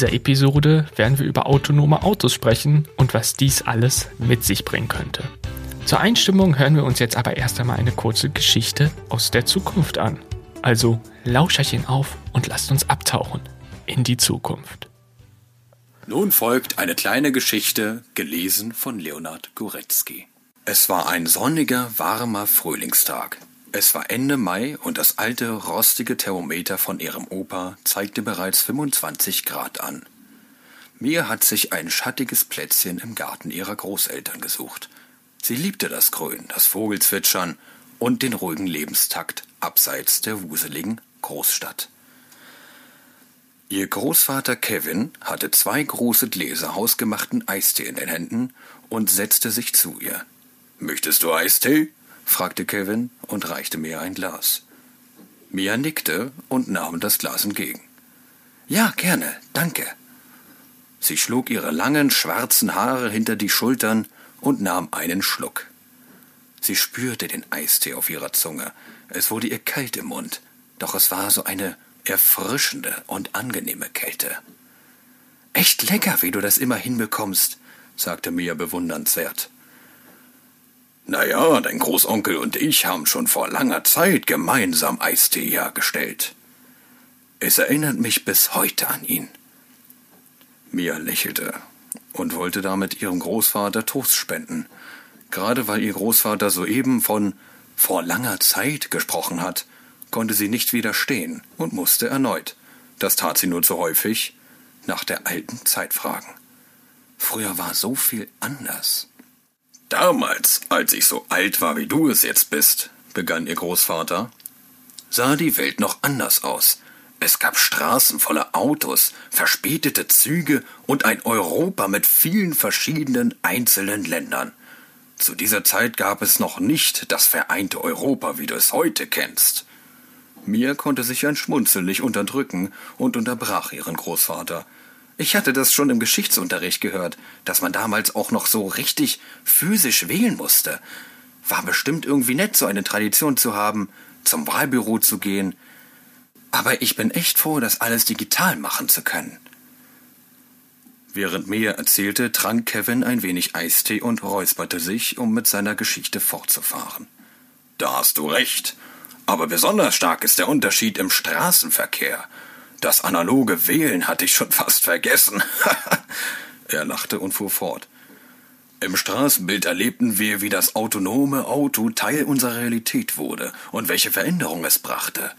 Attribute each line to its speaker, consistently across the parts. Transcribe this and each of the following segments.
Speaker 1: dieser Episode werden wir über autonome Autos sprechen und was dies alles mit sich bringen könnte. Zur Einstimmung hören wir uns jetzt aber erst einmal eine kurze Geschichte aus der Zukunft an. Also Lauscherchen auf und lasst uns abtauchen in die Zukunft.
Speaker 2: Nun folgt eine kleine Geschichte, gelesen von Leonard Goretzky. Es war ein sonniger, warmer Frühlingstag. Es war Ende Mai und das alte, rostige Thermometer von ihrem Opa zeigte bereits 25 Grad an. Mia hat sich ein schattiges Plätzchen im Garten ihrer Großeltern gesucht. Sie liebte das Grün, das Vogelzwitschern und den ruhigen Lebenstakt abseits der wuseligen Großstadt. Ihr Großvater Kevin hatte zwei große Gläser hausgemachten Eistee in den Händen und setzte sich zu ihr. Möchtest du Eistee? Fragte Kevin und reichte mir ein Glas. Mia nickte und nahm das Glas entgegen. Ja, gerne, danke. Sie schlug ihre langen schwarzen Haare hinter die Schultern und nahm einen Schluck. Sie spürte den Eistee auf ihrer Zunge. Es wurde ihr kalt im Mund, doch es war so eine erfrischende und angenehme Kälte. Echt lecker, wie du das immer hinbekommst, sagte Mia bewundernswert. Na ja, dein Großonkel und ich haben schon vor langer Zeit gemeinsam Eistee hergestellt. Es erinnert mich bis heute an ihn. Mia lächelte und wollte damit ihrem Großvater Toast spenden, gerade weil ihr Großvater soeben von vor langer Zeit gesprochen hat, konnte sie nicht widerstehen und musste erneut, das tat sie nur zu häufig, nach der alten Zeit fragen. Früher war so viel anders. Damals, als ich so alt war, wie du es jetzt bist, begann ihr Großvater, sah die Welt noch anders aus. Es gab Straßen voller Autos, verspätete Züge und ein Europa mit vielen verschiedenen einzelnen Ländern. Zu dieser Zeit gab es noch nicht das vereinte Europa, wie du es heute kennst. Mir konnte sich ein Schmunzeln nicht unterdrücken und unterbrach ihren Großvater. Ich hatte das schon im Geschichtsunterricht gehört, dass man damals auch noch so richtig physisch wählen musste. War bestimmt irgendwie nett, so eine Tradition zu haben, zum Wahlbüro zu gehen. Aber ich bin echt froh, das alles digital machen zu können. Während Mia erzählte, trank Kevin ein wenig Eistee und räusperte sich, um mit seiner Geschichte fortzufahren. Da hast du recht. Aber besonders stark ist der Unterschied im Straßenverkehr. Das analoge Wählen hatte ich schon fast vergessen. er lachte und fuhr fort. Im Straßenbild erlebten wir, wie das autonome Auto Teil unserer Realität wurde und welche Veränderung es brachte.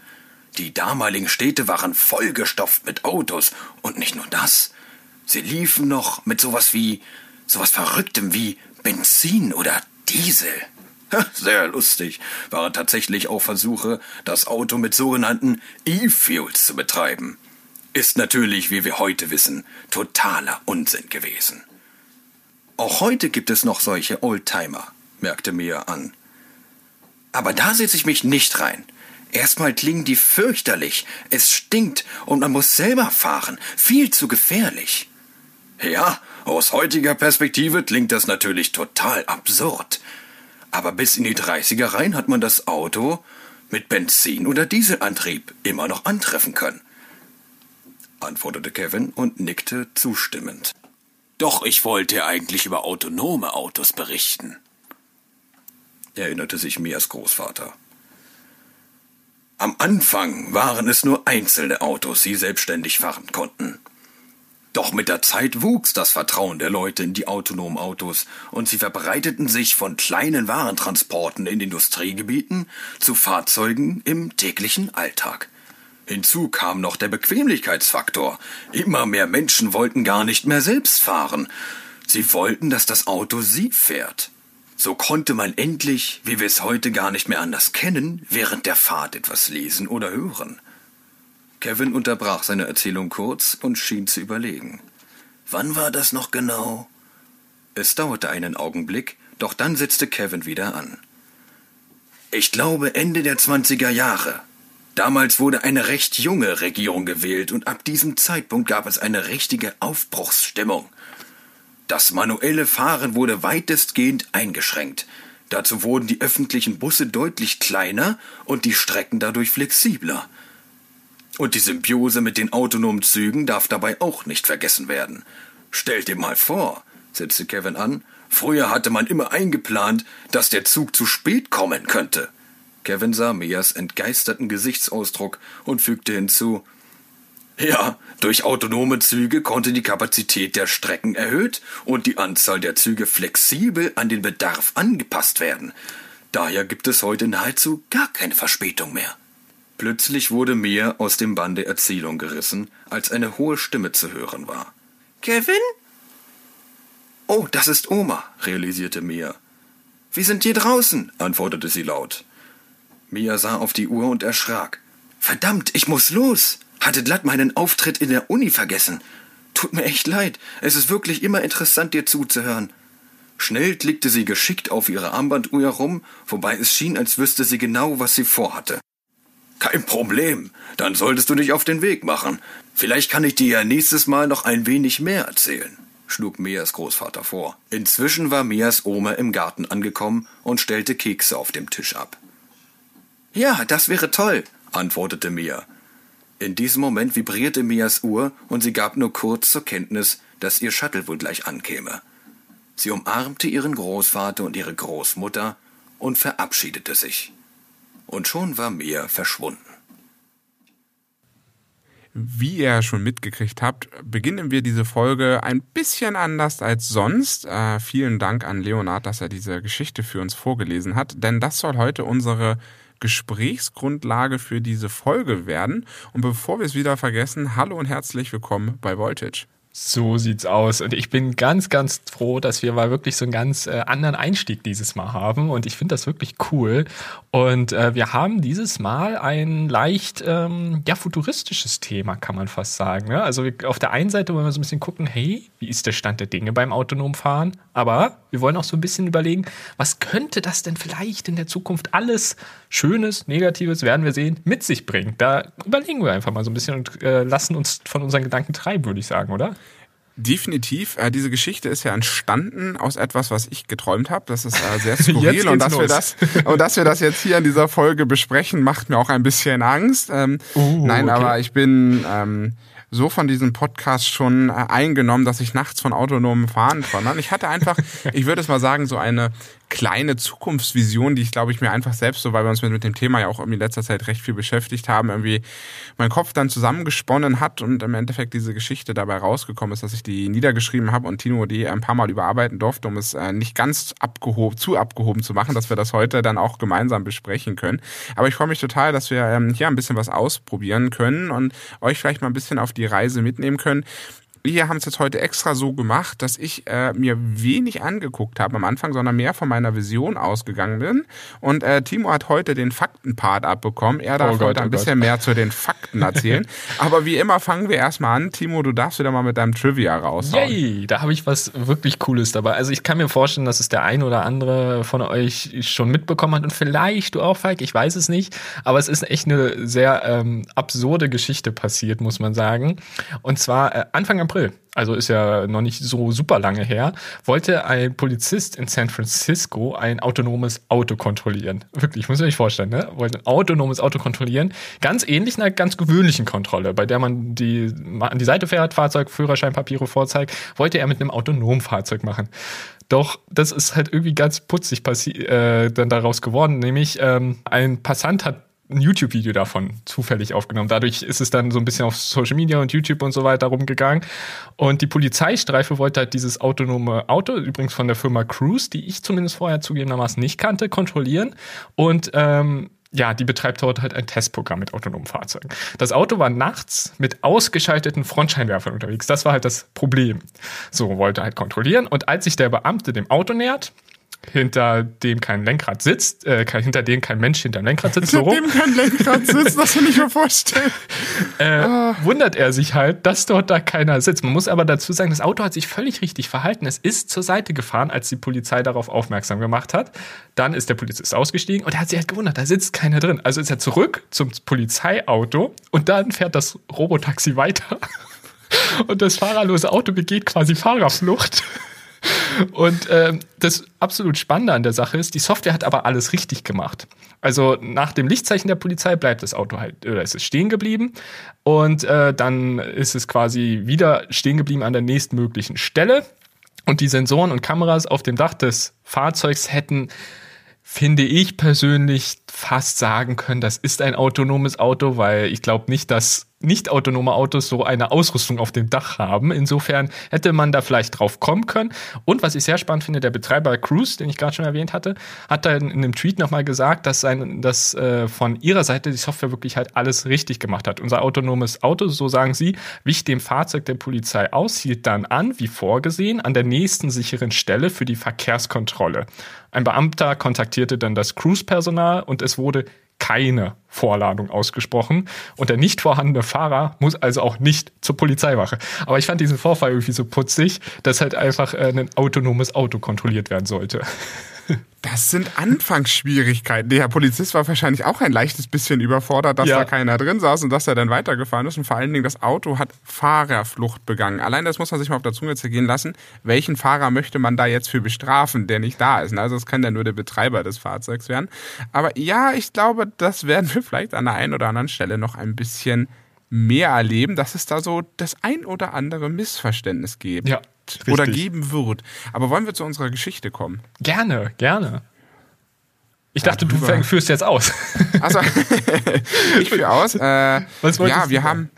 Speaker 2: Die damaligen Städte waren vollgestopft mit Autos und nicht nur das. Sie liefen noch mit sowas wie, sowas Verrücktem wie Benzin oder Diesel. Sehr lustig waren tatsächlich auch Versuche, das Auto mit sogenannten E-Fuels zu betreiben. Ist natürlich, wie wir heute wissen, totaler Unsinn gewesen. Auch heute gibt es noch solche Oldtimer, merkte Mia an. Aber da setze ich mich nicht rein. Erstmal klingen die fürchterlich, es stinkt und man muss selber fahren, viel zu gefährlich. Ja, aus heutiger Perspektive klingt das natürlich total absurd. Aber bis in die 30er rein hat man das Auto mit Benzin- oder Dieselantrieb immer noch antreffen können. Antwortete Kevin und nickte zustimmend. Doch ich wollte eigentlich über autonome Autos berichten. Erinnerte sich Mias Großvater. Am Anfang waren es nur einzelne Autos, die selbstständig fahren konnten. Doch mit der Zeit wuchs das Vertrauen der Leute in die autonomen Autos und sie verbreiteten sich von kleinen Warentransporten in Industriegebieten zu Fahrzeugen im täglichen Alltag. Hinzu kam noch der Bequemlichkeitsfaktor. Immer mehr Menschen wollten gar nicht mehr selbst fahren. Sie wollten, dass das Auto sie fährt. So konnte man endlich, wie wir es heute gar nicht mehr anders kennen, während der Fahrt etwas lesen oder hören. Kevin unterbrach seine Erzählung kurz und schien zu überlegen. Wann war das noch genau? Es dauerte einen Augenblick, doch dann setzte Kevin wieder an. Ich glaube Ende der zwanziger Jahre. Damals wurde eine recht junge Regierung gewählt und ab diesem Zeitpunkt gab es eine richtige Aufbruchsstimmung. Das manuelle Fahren wurde weitestgehend eingeschränkt. Dazu wurden die öffentlichen Busse deutlich kleiner und die Strecken dadurch flexibler. Und die Symbiose mit den autonomen Zügen darf dabei auch nicht vergessen werden. Stell dir mal vor, setzte Kevin an, früher hatte man immer eingeplant, dass der Zug zu spät kommen könnte. Kevin sah Mias entgeisterten Gesichtsausdruck und fügte hinzu, ja, durch autonome Züge konnte die Kapazität der Strecken erhöht und die Anzahl der Züge flexibel an den Bedarf angepasst werden. Daher gibt es heute nahezu gar keine Verspätung mehr. Plötzlich wurde Mia aus dem Bann der Erzählung gerissen, als eine hohe Stimme zu hören war. Kevin? Oh, das ist Oma, realisierte Mia. Wir sind hier draußen, antwortete sie laut. Mia sah auf die Uhr und erschrak. Verdammt, ich muss los! Hatte glatt meinen Auftritt in der Uni vergessen. Tut mir echt leid. Es ist wirklich immer interessant, dir zuzuhören. Schnell klickte sie geschickt auf ihre Armbanduhr herum, wobei es schien, als wüsste sie genau, was sie vorhatte. Kein Problem. Dann solltest du dich auf den Weg machen. Vielleicht kann ich dir ja nächstes Mal noch ein wenig mehr erzählen, schlug Meas Großvater vor. Inzwischen war Meas Oma im Garten angekommen und stellte Kekse auf dem Tisch ab. Ja, das wäre toll, antwortete Mia. In diesem Moment vibrierte Mias Uhr und sie gab nur kurz zur Kenntnis, dass ihr Shuttle wohl gleich ankäme. Sie umarmte ihren Großvater und ihre Großmutter und verabschiedete sich. Und schon war Mia verschwunden.
Speaker 3: Wie ihr schon mitgekriegt habt, beginnen wir diese Folge ein bisschen anders als sonst. Äh, vielen Dank an Leonard, dass er diese Geschichte für uns vorgelesen hat, denn das soll heute unsere Gesprächsgrundlage für diese Folge werden. Und bevor wir es wieder vergessen, hallo und herzlich willkommen bei Voltage.
Speaker 1: So sieht's aus. Und ich bin ganz, ganz froh, dass wir mal wirklich so einen ganz äh, anderen Einstieg dieses Mal haben. Und ich finde das wirklich cool. Und äh, wir haben dieses Mal ein leicht ähm, ja, futuristisches Thema, kann man fast sagen. Ne? Also wir, auf der einen Seite wollen wir so ein bisschen gucken, hey, wie ist der Stand der Dinge beim autonomen Fahren? Aber wir wollen auch so ein bisschen überlegen, was könnte das denn vielleicht in der Zukunft alles Schönes, Negatives, werden wir sehen, mit sich bringen? Da überlegen wir einfach mal so ein bisschen und äh, lassen uns von unseren Gedanken treiben, würde ich sagen, oder?
Speaker 3: Definitiv. Äh, diese Geschichte ist ja entstanden aus etwas, was ich geträumt habe. Das ist äh, sehr skurril und dass wir das und dass wir das jetzt hier in dieser Folge besprechen, macht mir auch ein bisschen Angst. Ähm, uh, nein, okay. aber ich bin ähm, so von diesem Podcast schon äh, eingenommen, dass ich nachts von autonomem Fahren träume. Ich hatte einfach, ich würde es mal sagen, so eine kleine Zukunftsvision, die ich glaube ich mir einfach selbst so, weil wir uns mit, mit dem Thema ja auch irgendwie in letzter Zeit recht viel beschäftigt haben, irgendwie mein Kopf dann zusammengesponnen hat und im Endeffekt diese Geschichte dabei rausgekommen ist, dass ich die niedergeschrieben habe und Tino die ein paar Mal überarbeiten durfte, um es äh, nicht ganz abgehoben, zu abgehoben zu machen, dass wir das heute dann auch gemeinsam besprechen können. Aber ich freue mich total, dass wir ähm, hier ein bisschen was ausprobieren können und euch vielleicht mal ein bisschen auf die Reise mitnehmen können wir haben es jetzt heute extra so gemacht, dass ich äh, mir wenig angeguckt habe am Anfang, sondern mehr von meiner Vision ausgegangen bin. Und äh, Timo hat heute den Faktenpart abbekommen. Er darf oh Gott, heute ein oh bisschen Gott. mehr zu den Fakten erzählen. Aber wie immer fangen wir erstmal an. Timo, du darfst wieder mal mit deinem Trivia raushauen.
Speaker 1: Yay, da habe ich was wirklich Cooles dabei. Also ich kann mir vorstellen, dass es der ein oder andere von euch schon mitbekommen hat und vielleicht du auch, Falk, ich weiß es nicht. Aber es ist echt eine sehr ähm, absurde Geschichte passiert, muss man sagen. Und zwar äh, Anfang April April, also ist ja noch nicht so super lange her, wollte ein Polizist in San Francisco ein autonomes Auto kontrollieren. Wirklich, muss man sich vorstellen, ne? Wollte ein autonomes Auto kontrollieren. Ganz ähnlich einer ganz gewöhnlichen Kontrolle, bei der man die an die Seite fährt, Fahrzeug, Führerschein, Papiere vorzeigt, wollte er mit einem autonomen Fahrzeug machen. Doch das ist halt irgendwie ganz putzig äh, dann daraus geworden, nämlich ähm, ein Passant hat ein YouTube-Video davon zufällig aufgenommen. Dadurch ist es dann so ein bisschen auf Social Media und YouTube und so weiter rumgegangen. Und die Polizeistreife wollte halt dieses autonome Auto, übrigens von der Firma Cruise, die ich zumindest vorher zugegebenermaßen nicht kannte, kontrollieren. Und ähm, ja, die betreibt dort halt ein Testprogramm mit autonomen Fahrzeugen. Das Auto war nachts mit ausgeschalteten Frontscheinwerfern unterwegs. Das war halt das Problem. So, wollte halt kontrollieren. Und als sich der Beamte dem Auto nähert, hinter dem kein Lenkrad sitzt, äh, hinter dem kein Mensch hinter dem Lenkrad sitzt.
Speaker 3: Hinter so dem kein Lenkrad sitzt, das kann ich mir vorstellen.
Speaker 1: äh, ah. Wundert er sich halt, dass dort da keiner sitzt. Man muss aber dazu sagen, das Auto hat sich völlig richtig verhalten. Es ist zur Seite gefahren, als die Polizei darauf aufmerksam gemacht hat. Dann ist der Polizist ausgestiegen und er hat sich halt gewundert, da sitzt keiner drin. Also ist er zurück zum Polizeiauto und dann fährt das Robotaxi weiter. Und das fahrerlose Auto begeht quasi Fahrerflucht. Und ähm, das absolut Spannende an der Sache ist, die Software hat aber alles richtig gemacht. Also nach dem Lichtzeichen der Polizei bleibt das Auto halt, oder ist es stehen geblieben. Und äh, dann ist es quasi wieder stehen geblieben an der nächstmöglichen Stelle. Und die Sensoren und Kameras auf dem Dach des Fahrzeugs hätten finde ich persönlich fast sagen können, das ist ein autonomes Auto, weil ich glaube nicht, dass nicht autonome Autos so eine Ausrüstung auf dem Dach haben. Insofern hätte man da vielleicht drauf kommen können. Und was ich sehr spannend finde, der Betreiber Cruise, den ich gerade schon erwähnt hatte, hat da in, in einem Tweet nochmal gesagt, dass, sein, dass äh, von ihrer Seite die Software wirklich halt alles richtig gemacht hat. Unser autonomes Auto, so sagen sie, wich dem Fahrzeug der Polizei aus, hielt dann an, wie vorgesehen, an der nächsten sicheren Stelle für die Verkehrskontrolle. Ein Beamter kontaktierte dann das Cruise-Personal und es wurde keine Vorladung ausgesprochen und der nicht vorhandene Fahrer muss also auch nicht zur Polizeiwache. Aber ich fand diesen Vorfall irgendwie so putzig, dass halt einfach äh, ein autonomes Auto kontrolliert werden sollte.
Speaker 3: Das sind Anfangsschwierigkeiten. Der Polizist war wahrscheinlich auch ein leichtes bisschen überfordert, dass ja. da keiner drin saß und dass er dann weitergefahren ist. Und vor allen Dingen, das Auto hat Fahrerflucht begangen. Allein das muss man sich mal auf der Zunge zergehen lassen. Welchen Fahrer möchte man da jetzt für bestrafen, der nicht da ist? Also es kann ja nur der Betreiber des Fahrzeugs werden. Aber ja, ich glaube, das werden wir vielleicht an der einen oder anderen Stelle noch ein bisschen mehr erleben, dass es da so das ein oder andere Missverständnis gibt. Ja, oder geben wird. Aber wollen wir zu unserer Geschichte kommen?
Speaker 1: Gerne, gerne. Ich dachte, ja, du führst jetzt aus.
Speaker 3: Also, ich führe aus. Äh, Was ja, wir haben,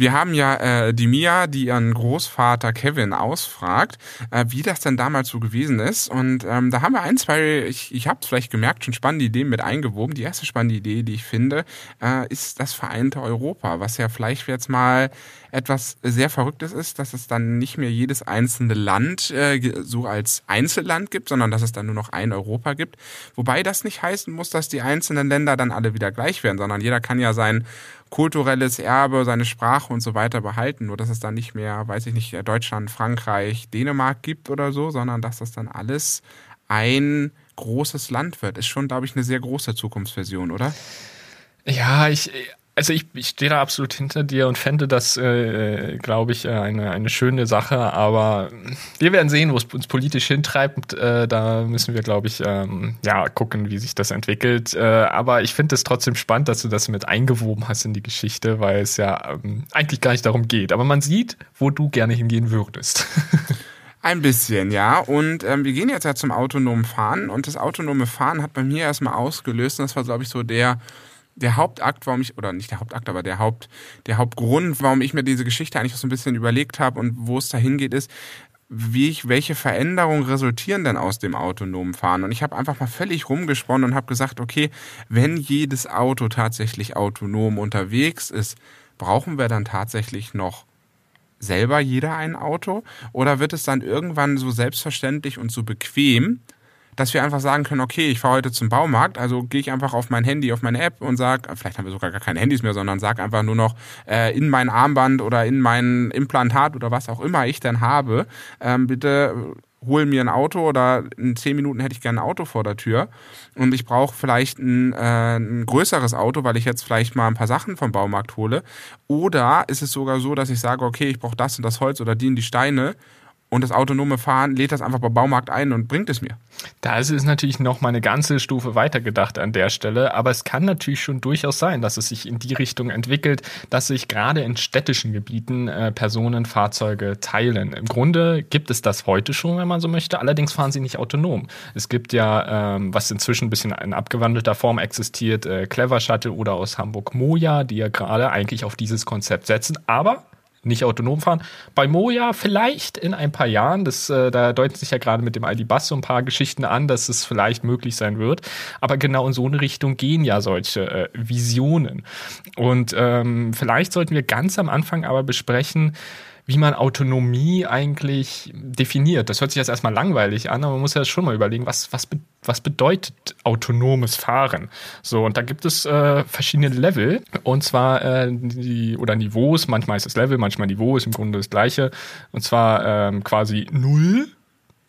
Speaker 3: wir haben ja äh, die Mia, die ihren Großvater Kevin ausfragt, äh, wie das denn damals so gewesen ist. Und ähm, da haben wir ein, zwei, ich, ich habe es vielleicht gemerkt, schon spannende Ideen mit eingewoben. Die erste spannende Idee, die ich finde, äh, ist das vereinte Europa, was ja vielleicht jetzt mal etwas sehr Verrücktes ist, dass es dann nicht mehr jedes einzelne Land äh, so als Einzelland gibt, sondern dass es dann nur noch ein Europa gibt. Wobei das nicht heißen muss, dass die einzelnen Länder dann alle wieder gleich werden, sondern jeder kann ja sein kulturelles Erbe, seine Sprache und so weiter behalten. Nur dass es dann nicht mehr, weiß ich nicht, Deutschland, Frankreich, Dänemark gibt oder so, sondern dass das dann alles ein großes Land wird. Ist schon, glaube ich, eine sehr große Zukunftsversion, oder?
Speaker 1: Ja, ich, also ich, ich stehe da absolut hinter dir und fände das, äh, glaube ich, äh, eine, eine schöne Sache. Aber wir werden sehen, wo es uns politisch hintreibt. Äh, da müssen wir, glaube ich, ähm, ja, gucken, wie sich das entwickelt. Äh, aber ich finde es trotzdem spannend, dass du das mit eingewoben hast in die Geschichte, weil es ja ähm, eigentlich gar nicht darum geht. Aber man sieht, wo du gerne hingehen würdest.
Speaker 3: Ein bisschen, ja. Und ähm, wir gehen jetzt ja zum autonomen Fahren. Und das autonome Fahren hat bei mir erstmal ausgelöst. Und das war, glaube ich, so der der Hauptakt, warum ich, oder nicht der Hauptakt, aber der Haupt, der Hauptgrund, warum ich mir diese Geschichte eigentlich so ein bisschen überlegt habe und wo es dahin geht, ist, wie ich, welche Veränderungen resultieren denn aus dem autonomen Fahren? Und ich habe einfach mal völlig rumgesponnen und habe gesagt, okay, wenn jedes Auto tatsächlich autonom unterwegs ist, brauchen wir dann tatsächlich noch selber jeder ein Auto? Oder wird es dann irgendwann so selbstverständlich und so bequem, dass wir einfach sagen können, okay, ich fahre heute zum Baumarkt, also gehe ich einfach auf mein Handy, auf meine App und sage, vielleicht haben wir sogar gar keine Handys mehr, sondern sage einfach nur noch äh, in mein Armband oder in mein Implantat oder was auch immer ich dann habe, ähm, bitte hol mir ein Auto oder in zehn Minuten hätte ich gerne ein Auto vor der Tür und ich brauche vielleicht ein, äh, ein größeres Auto, weil ich jetzt vielleicht mal ein paar Sachen vom Baumarkt hole. Oder ist es sogar so, dass ich sage, okay, ich brauche das und das Holz oder die und die Steine und das autonome Fahren lädt das einfach beim Baumarkt ein und bringt es mir.
Speaker 1: Da ist es natürlich noch mal eine ganze Stufe weiter gedacht an der Stelle, aber es kann natürlich schon durchaus sein, dass es sich in die Richtung entwickelt, dass sich gerade in städtischen Gebieten äh, Personen teilen. Im Grunde gibt es das heute schon, wenn man so möchte, allerdings fahren sie nicht autonom. Es gibt ja, ähm, was inzwischen ein bisschen in abgewandelter Form existiert, äh, Clever Shuttle oder aus Hamburg Moja, die ja gerade eigentlich auf dieses Konzept setzen, aber nicht autonom fahren. Bei Moja vielleicht in ein paar Jahren, das, äh, da deuten sich ja gerade mit dem ID-Bus so ein paar Geschichten an, dass es vielleicht möglich sein wird. Aber genau in so eine Richtung gehen ja solche äh, Visionen. Und ähm, vielleicht sollten wir ganz am Anfang aber besprechen, wie man Autonomie eigentlich definiert. Das hört sich jetzt erstmal langweilig an, aber man muss ja schon mal überlegen, was, was, was bedeutet autonomes Fahren? So, und da gibt es äh, verschiedene Level, und zwar äh, die, oder Niveaus, manchmal ist es Level, manchmal Niveau, ist im Grunde das gleiche. Und zwar ähm, quasi null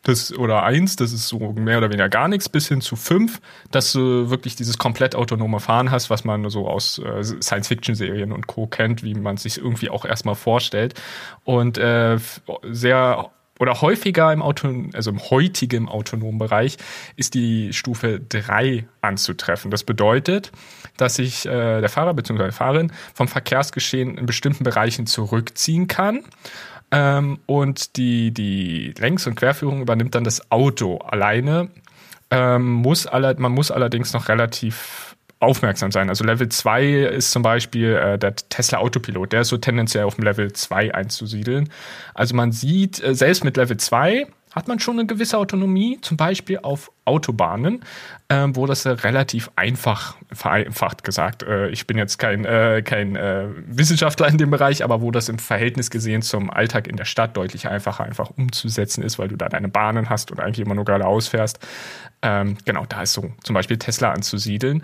Speaker 1: das, oder eins, das ist so mehr oder weniger gar nichts, bis hin zu fünf, dass du wirklich dieses komplett autonome Fahren hast, was man so aus äh, Science-Fiction-Serien und Co. kennt, wie man sich irgendwie auch erstmal vorstellt. Und äh, sehr oder häufiger im Auto, also im heutigen autonomen Bereich ist die Stufe 3 anzutreffen. Das bedeutet, dass sich äh, der Fahrer bzw. Fahrerin vom Verkehrsgeschehen in bestimmten Bereichen zurückziehen kann. Ähm, und die, die Längs- und Querführung übernimmt dann das Auto alleine. Ähm, muss alle, man muss allerdings noch relativ aufmerksam sein. Also Level 2 ist zum Beispiel äh, der Tesla Autopilot, der ist so tendenziell auf dem Level 2 einzusiedeln. Also man sieht, äh, selbst mit Level 2 hat man schon eine gewisse Autonomie, zum Beispiel auf Autobahnen, äh, wo das äh, relativ einfach, vereinfacht gesagt, äh, ich bin jetzt kein, äh, kein äh, Wissenschaftler in dem Bereich, aber wo das im Verhältnis gesehen zum Alltag in der Stadt deutlich einfacher einfach umzusetzen ist, weil du da deine Bahnen hast und eigentlich immer nur geradeaus fährst. Ähm, genau, da ist so zum Beispiel Tesla anzusiedeln.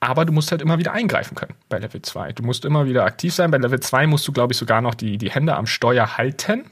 Speaker 1: Aber du musst halt immer wieder eingreifen können bei Level 2. Du musst immer wieder aktiv sein. Bei Level 2 musst du, glaube ich, sogar noch die, die Hände am Steuer halten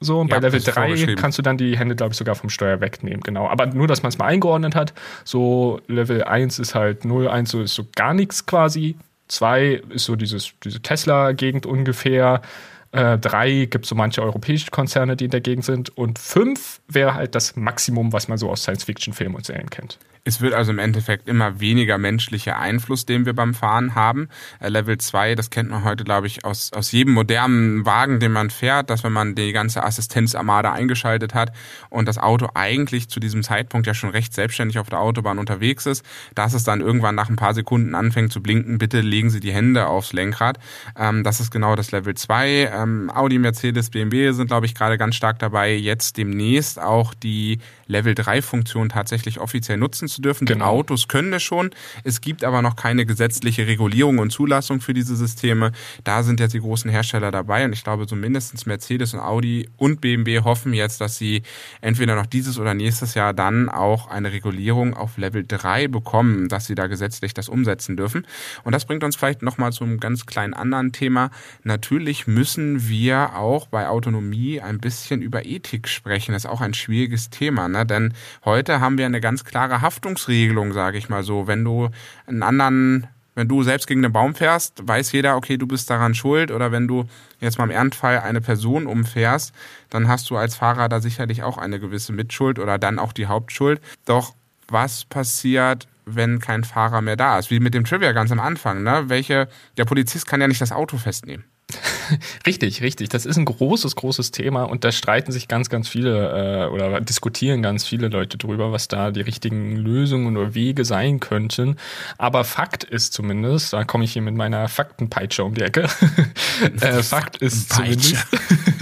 Speaker 1: so, und ja, bei Level 3 kannst du dann die Hände, glaube ich, sogar vom Steuer wegnehmen, genau. Aber nur, dass man es mal eingeordnet hat. So, Level 1 ist halt 0, 1 so ist so gar nichts quasi. 2 ist so dieses, diese Tesla-Gegend ungefähr. Äh, drei gibt es so manche europäische Konzerne, die in der Gegend sind. Und fünf wäre halt das Maximum, was man so aus Science-Fiction-Filmen und Serien kennt.
Speaker 3: Es wird also im Endeffekt immer weniger menschlicher Einfluss, den wir beim Fahren haben. Äh, Level 2, das kennt man heute, glaube ich, aus, aus jedem modernen Wagen, den man fährt, dass wenn man die ganze Assistenzarmada eingeschaltet hat und das Auto eigentlich zu diesem Zeitpunkt ja schon recht selbstständig auf der Autobahn unterwegs ist, dass es dann irgendwann nach ein paar Sekunden anfängt zu blinken, bitte legen Sie die Hände aufs Lenkrad. Ähm, das ist genau das Level 2. Ähm, Audi, Mercedes, BMW sind, glaube ich, gerade ganz stark dabei, jetzt demnächst auch die Level 3 Funktion tatsächlich offiziell nutzen zu dürfen. Genau. Die Autos können es schon. Es gibt aber noch keine gesetzliche Regulierung und Zulassung für diese Systeme. Da sind jetzt die großen Hersteller dabei und ich glaube, so mindestens Mercedes und Audi und BMW hoffen jetzt, dass sie entweder noch dieses oder nächstes Jahr dann auch eine Regulierung auf Level 3 bekommen, dass sie da gesetzlich das umsetzen dürfen. Und das bringt uns vielleicht nochmal zu einem ganz kleinen anderen Thema. Natürlich müssen wir auch bei Autonomie ein bisschen über Ethik sprechen. Das ist auch ein schwieriges Thema. Ne? Denn heute haben wir eine ganz klare Haftungsregelung, sage ich mal so. Wenn du einen anderen wenn du selbst gegen einen Baum fährst, weiß jeder, okay, du bist daran schuld. Oder wenn du jetzt mal im Ernstfall eine Person umfährst, dann hast du als Fahrer da sicherlich auch eine gewisse Mitschuld oder dann auch die Hauptschuld. Doch was passiert, wenn kein Fahrer mehr da ist? Wie mit dem Trivia ganz am Anfang, ne? Welche, der Polizist kann ja nicht das Auto festnehmen.
Speaker 1: richtig, richtig. Das ist ein großes, großes Thema und da streiten sich ganz, ganz viele äh, oder diskutieren ganz viele Leute drüber, was da die richtigen Lösungen oder Wege sein könnten. Aber Fakt ist zumindest, da komme ich hier mit meiner Faktenpeitsche um die Ecke. äh, Fakt ist zumindest,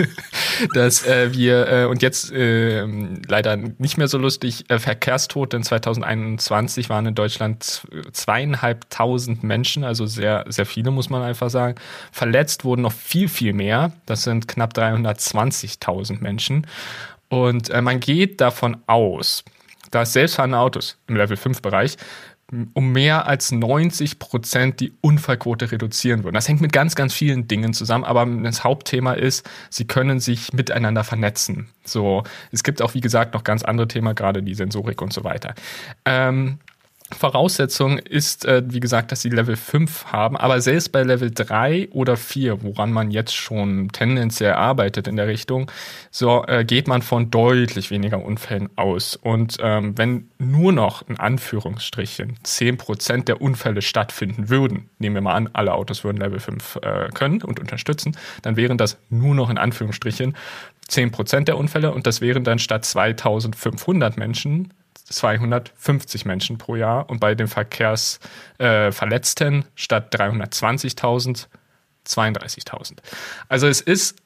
Speaker 1: dass äh, wir äh, und jetzt äh, leider nicht mehr so lustig, äh, Verkehrstote in 2021 waren in Deutschland zweieinhalbtausend Menschen, also sehr, sehr viele, muss man einfach sagen. Verletzt wurden noch viel, viel mehr. Das sind knapp 320.000 Menschen. Und äh, man geht davon aus, dass selbstfahrende Autos im Level 5 Bereich um mehr als 90 Prozent die Unfallquote reduzieren würden. Das hängt mit ganz, ganz vielen Dingen zusammen, aber das Hauptthema ist, sie können sich miteinander vernetzen. So, es gibt auch, wie gesagt, noch ganz andere Themen, gerade die Sensorik und so weiter. Ähm, Voraussetzung ist, äh, wie gesagt, dass sie Level 5 haben, aber selbst bei Level 3 oder 4, woran man jetzt schon tendenziell arbeitet in der Richtung, so äh, geht man von deutlich weniger Unfällen aus. Und ähm, wenn nur noch in Anführungsstrichen 10% der Unfälle stattfinden würden, nehmen wir mal an, alle Autos würden Level 5 äh, können und unterstützen, dann wären das nur noch in Anführungsstrichen 10% der Unfälle und das wären dann statt 2500 Menschen 250 Menschen pro Jahr und bei den Verkehrsverletzten äh, statt 320.000 32.000. Also es ist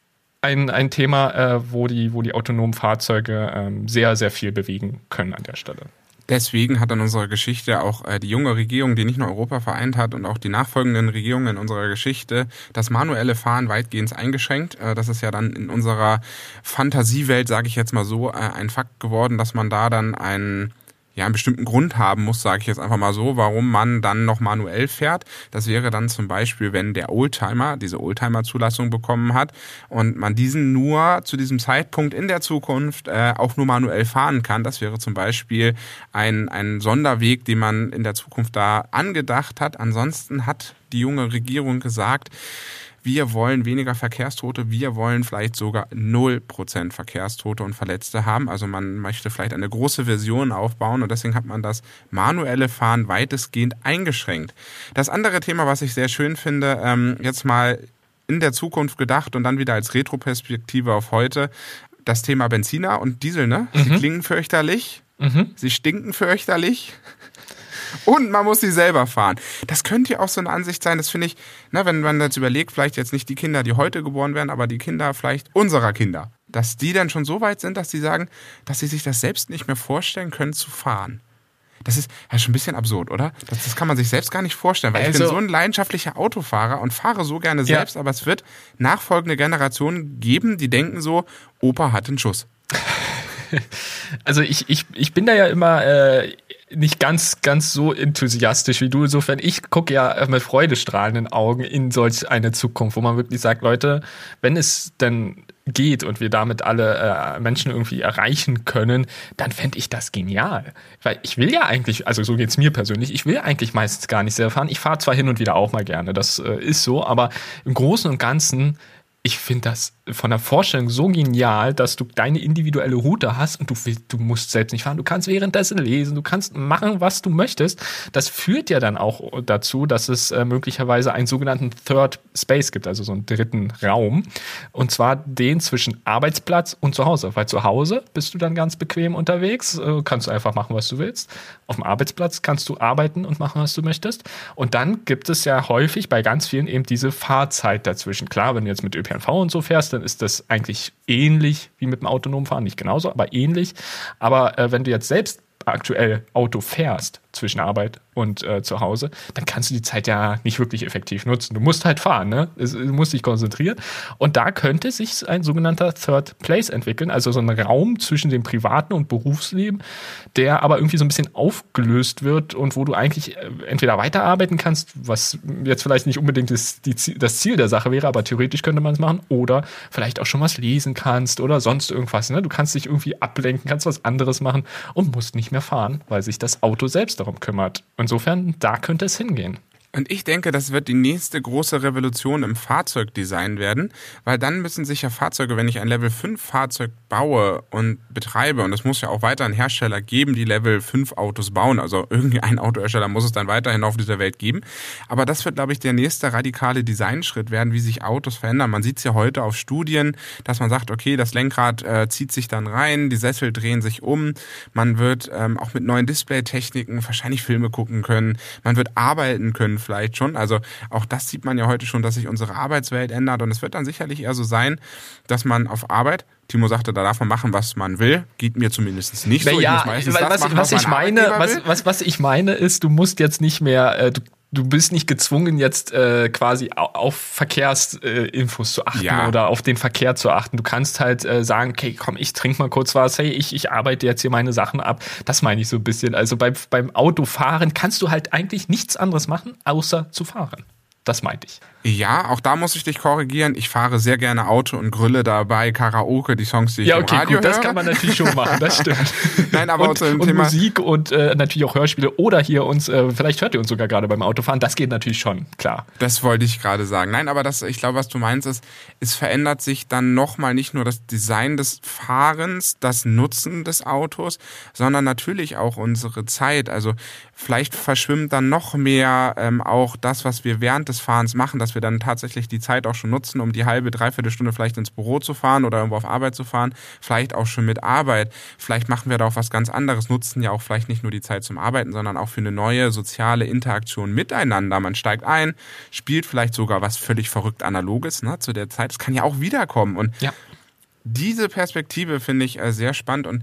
Speaker 1: ein, ein Thema, äh, wo, die, wo die autonomen Fahrzeuge ähm, sehr, sehr viel bewegen können an der Stelle.
Speaker 3: Deswegen hat in unserer Geschichte auch äh, die junge Regierung, die nicht nur Europa vereint hat und auch die nachfolgenden Regierungen in unserer Geschichte das manuelle Fahren weitgehend eingeschränkt. Äh, das ist ja dann in unserer Fantasiewelt, sage ich jetzt mal so, äh, ein Fakt geworden, dass man da dann einen ja einen bestimmten Grund haben muss, sage ich jetzt einfach mal so, warum man dann noch manuell fährt. Das wäre dann zum Beispiel, wenn der Oldtimer diese Oldtimer-Zulassung bekommen hat und man diesen nur zu diesem Zeitpunkt in der Zukunft äh, auch nur manuell fahren kann. Das wäre zum Beispiel ein, ein Sonderweg, den man in der Zukunft da angedacht hat. Ansonsten hat die junge Regierung gesagt, wir wollen weniger Verkehrstote, wir wollen vielleicht sogar 0% Verkehrstote und Verletzte haben. Also man möchte vielleicht eine große Version aufbauen und deswegen hat man das manuelle Fahren weitestgehend eingeschränkt. Das andere Thema, was ich sehr schön finde, ähm, jetzt mal in der Zukunft gedacht und dann wieder als Retroperspektive auf heute, das Thema Benziner und Diesel, ne? Mhm. Sie klingen fürchterlich, mhm. sie stinken fürchterlich. Und man muss sie selber fahren. Das könnte ja auch so eine Ansicht sein, das finde ich, na, wenn man jetzt überlegt, vielleicht jetzt nicht die Kinder, die heute geboren werden, aber die Kinder vielleicht unserer Kinder, dass die dann schon so weit sind, dass sie sagen, dass sie sich das selbst nicht mehr vorstellen können zu fahren. Das ist ja schon ein bisschen absurd, oder? Das, das kann man sich selbst gar nicht vorstellen, weil also, ich bin also so ein leidenschaftlicher Autofahrer und fahre so gerne selbst, ja. aber es wird nachfolgende Generationen geben, die denken so, Opa hat einen Schuss.
Speaker 1: Also ich, ich, ich bin da ja immer äh, nicht ganz, ganz so enthusiastisch wie du. Insofern, ich gucke ja mit freudestrahlenden Augen in solch eine Zukunft, wo man wirklich sagt, Leute, wenn es denn geht und wir damit alle äh, Menschen irgendwie erreichen können, dann fände ich das genial. Weil ich will ja eigentlich, also so geht's mir persönlich, ich will eigentlich meistens gar nicht sehr fahren. Ich fahre zwar hin und wieder auch mal gerne, das äh, ist so, aber im Großen und Ganzen ich finde das von der Vorstellung so genial, dass du deine individuelle Route hast und du, du musst selbst nicht fahren. Du kannst währenddessen lesen, du kannst machen, was du möchtest. Das führt ja dann auch dazu, dass es äh, möglicherweise einen sogenannten Third Space gibt, also so einen dritten Raum. Und zwar den zwischen Arbeitsplatz und Zuhause. Weil zu Hause bist du dann ganz bequem unterwegs, äh, kannst du einfach machen, was du willst. Auf dem Arbeitsplatz kannst du arbeiten und machen, was du möchtest. Und dann gibt es ja häufig bei ganz vielen eben diese Fahrzeit dazwischen. Klar, wenn du jetzt mit ÖPNV ÖPNV und so fährst, dann ist das eigentlich ähnlich wie mit dem autonomen Fahren. Nicht genauso, aber ähnlich. Aber äh, wenn du jetzt selbst aktuell Auto fährst zwischen Arbeit und äh, zu Hause, dann kannst du die Zeit ja nicht wirklich effektiv nutzen. Du musst halt fahren, ne? Du musst dich konzentrieren. Und da könnte sich ein sogenannter Third Place entwickeln, also so ein Raum zwischen dem privaten und Berufsleben, der aber irgendwie so ein bisschen aufgelöst wird und wo du eigentlich äh, entweder weiterarbeiten kannst, was jetzt vielleicht nicht unbedingt das, die, das Ziel der Sache wäre, aber theoretisch könnte man es machen, oder vielleicht auch schon was lesen kannst oder sonst irgendwas. Ne? Du kannst dich irgendwie ablenken, kannst was anderes machen und musst nicht mehr fahren, weil sich das Auto selbst darum kümmert. Insofern, da könnte es hingehen.
Speaker 3: Und ich denke, das wird die nächste große Revolution im Fahrzeugdesign werden, weil dann müssen sich ja Fahrzeuge, wenn ich ein Level 5 Fahrzeug baue und betreibe, und es muss ja auch weiterhin Hersteller geben, die Level 5 Autos bauen, also irgendein Autohersteller muss es dann weiterhin auf dieser Welt geben. Aber das wird, glaube ich, der nächste radikale Designschritt werden, wie sich Autos verändern. Man sieht es ja heute auf Studien, dass man sagt, okay, das Lenkrad äh, zieht sich dann rein, die Sessel drehen sich um, man wird ähm, auch mit neuen Displaytechniken wahrscheinlich Filme gucken können, man wird arbeiten können vielleicht schon. Also auch das sieht man ja heute schon, dass sich unsere Arbeitswelt ändert. Und es wird dann sicherlich eher so sein, dass man auf Arbeit Timo sagte, da darf man machen, was man will. Geht mir zumindest nicht so.
Speaker 1: Ja, ich was, machen, was, was ich meine, was ich meine ist, du musst jetzt nicht mehr, äh, du, du bist nicht gezwungen, jetzt äh, quasi auf Verkehrsinfos äh, zu achten ja. oder auf den Verkehr zu achten. Du kannst halt äh, sagen, okay, komm, ich trinke mal kurz was, hey, ich, ich arbeite jetzt hier meine Sachen ab. Das meine ich so ein bisschen. Also beim, beim Autofahren kannst du halt eigentlich nichts anderes machen, außer zu fahren. Das meinte ich.
Speaker 3: Ja, auch da muss ich dich korrigieren. Ich fahre sehr gerne Auto und grülle dabei Karaoke, die Songs, die ich ja, okay, im Radio gut,
Speaker 1: höre. das kann man natürlich schon machen, das stimmt.
Speaker 3: Nein, aber
Speaker 1: und,
Speaker 3: zu dem
Speaker 1: und
Speaker 3: Thema
Speaker 1: Musik und äh, natürlich auch Hörspiele oder hier uns, äh, vielleicht hört ihr uns sogar gerade beim Autofahren, das geht natürlich schon, klar.
Speaker 3: Das wollte ich gerade sagen. Nein, aber das, ich glaube, was du meinst, ist, es verändert sich dann nochmal nicht nur das Design des Fahrens, das Nutzen des Autos, sondern natürlich auch unsere Zeit. Also vielleicht verschwimmt dann noch mehr ähm, auch das, was wir während des Fahrens machen, dass wir dann tatsächlich die Zeit auch schon nutzen, um die halbe, dreiviertel Stunde vielleicht ins Büro zu fahren oder irgendwo auf Arbeit zu fahren, vielleicht auch schon mit Arbeit. Vielleicht machen wir da auch was ganz anderes, nutzen ja auch vielleicht nicht nur die Zeit zum Arbeiten, sondern auch für eine neue soziale Interaktion miteinander. Man steigt ein, spielt vielleicht sogar was völlig verrückt Analoges ne, zu der Zeit. Das kann ja auch wiederkommen. Und ja. diese Perspektive finde ich äh, sehr spannend und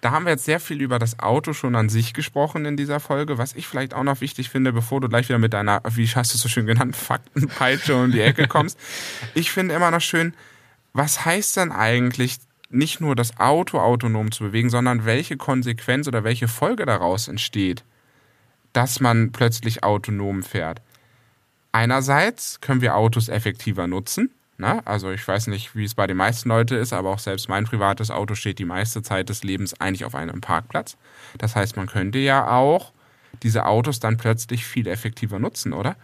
Speaker 3: da haben wir jetzt sehr viel über das Auto schon an sich gesprochen in dieser Folge. Was ich vielleicht auch noch wichtig finde, bevor du gleich wieder mit deiner, wie hast du es so schön genannt, Faktenpeitsche um die Ecke kommst. ich finde immer noch schön, was heißt denn eigentlich, nicht nur das Auto autonom zu bewegen, sondern welche Konsequenz oder welche Folge daraus entsteht, dass man plötzlich autonom fährt. Einerseits können wir Autos effektiver nutzen. Na, also ich weiß nicht, wie es bei den meisten Leuten ist, aber auch selbst mein privates Auto steht die meiste Zeit des Lebens eigentlich auf einem Parkplatz. Das heißt, man könnte ja auch diese Autos dann plötzlich viel effektiver nutzen, oder?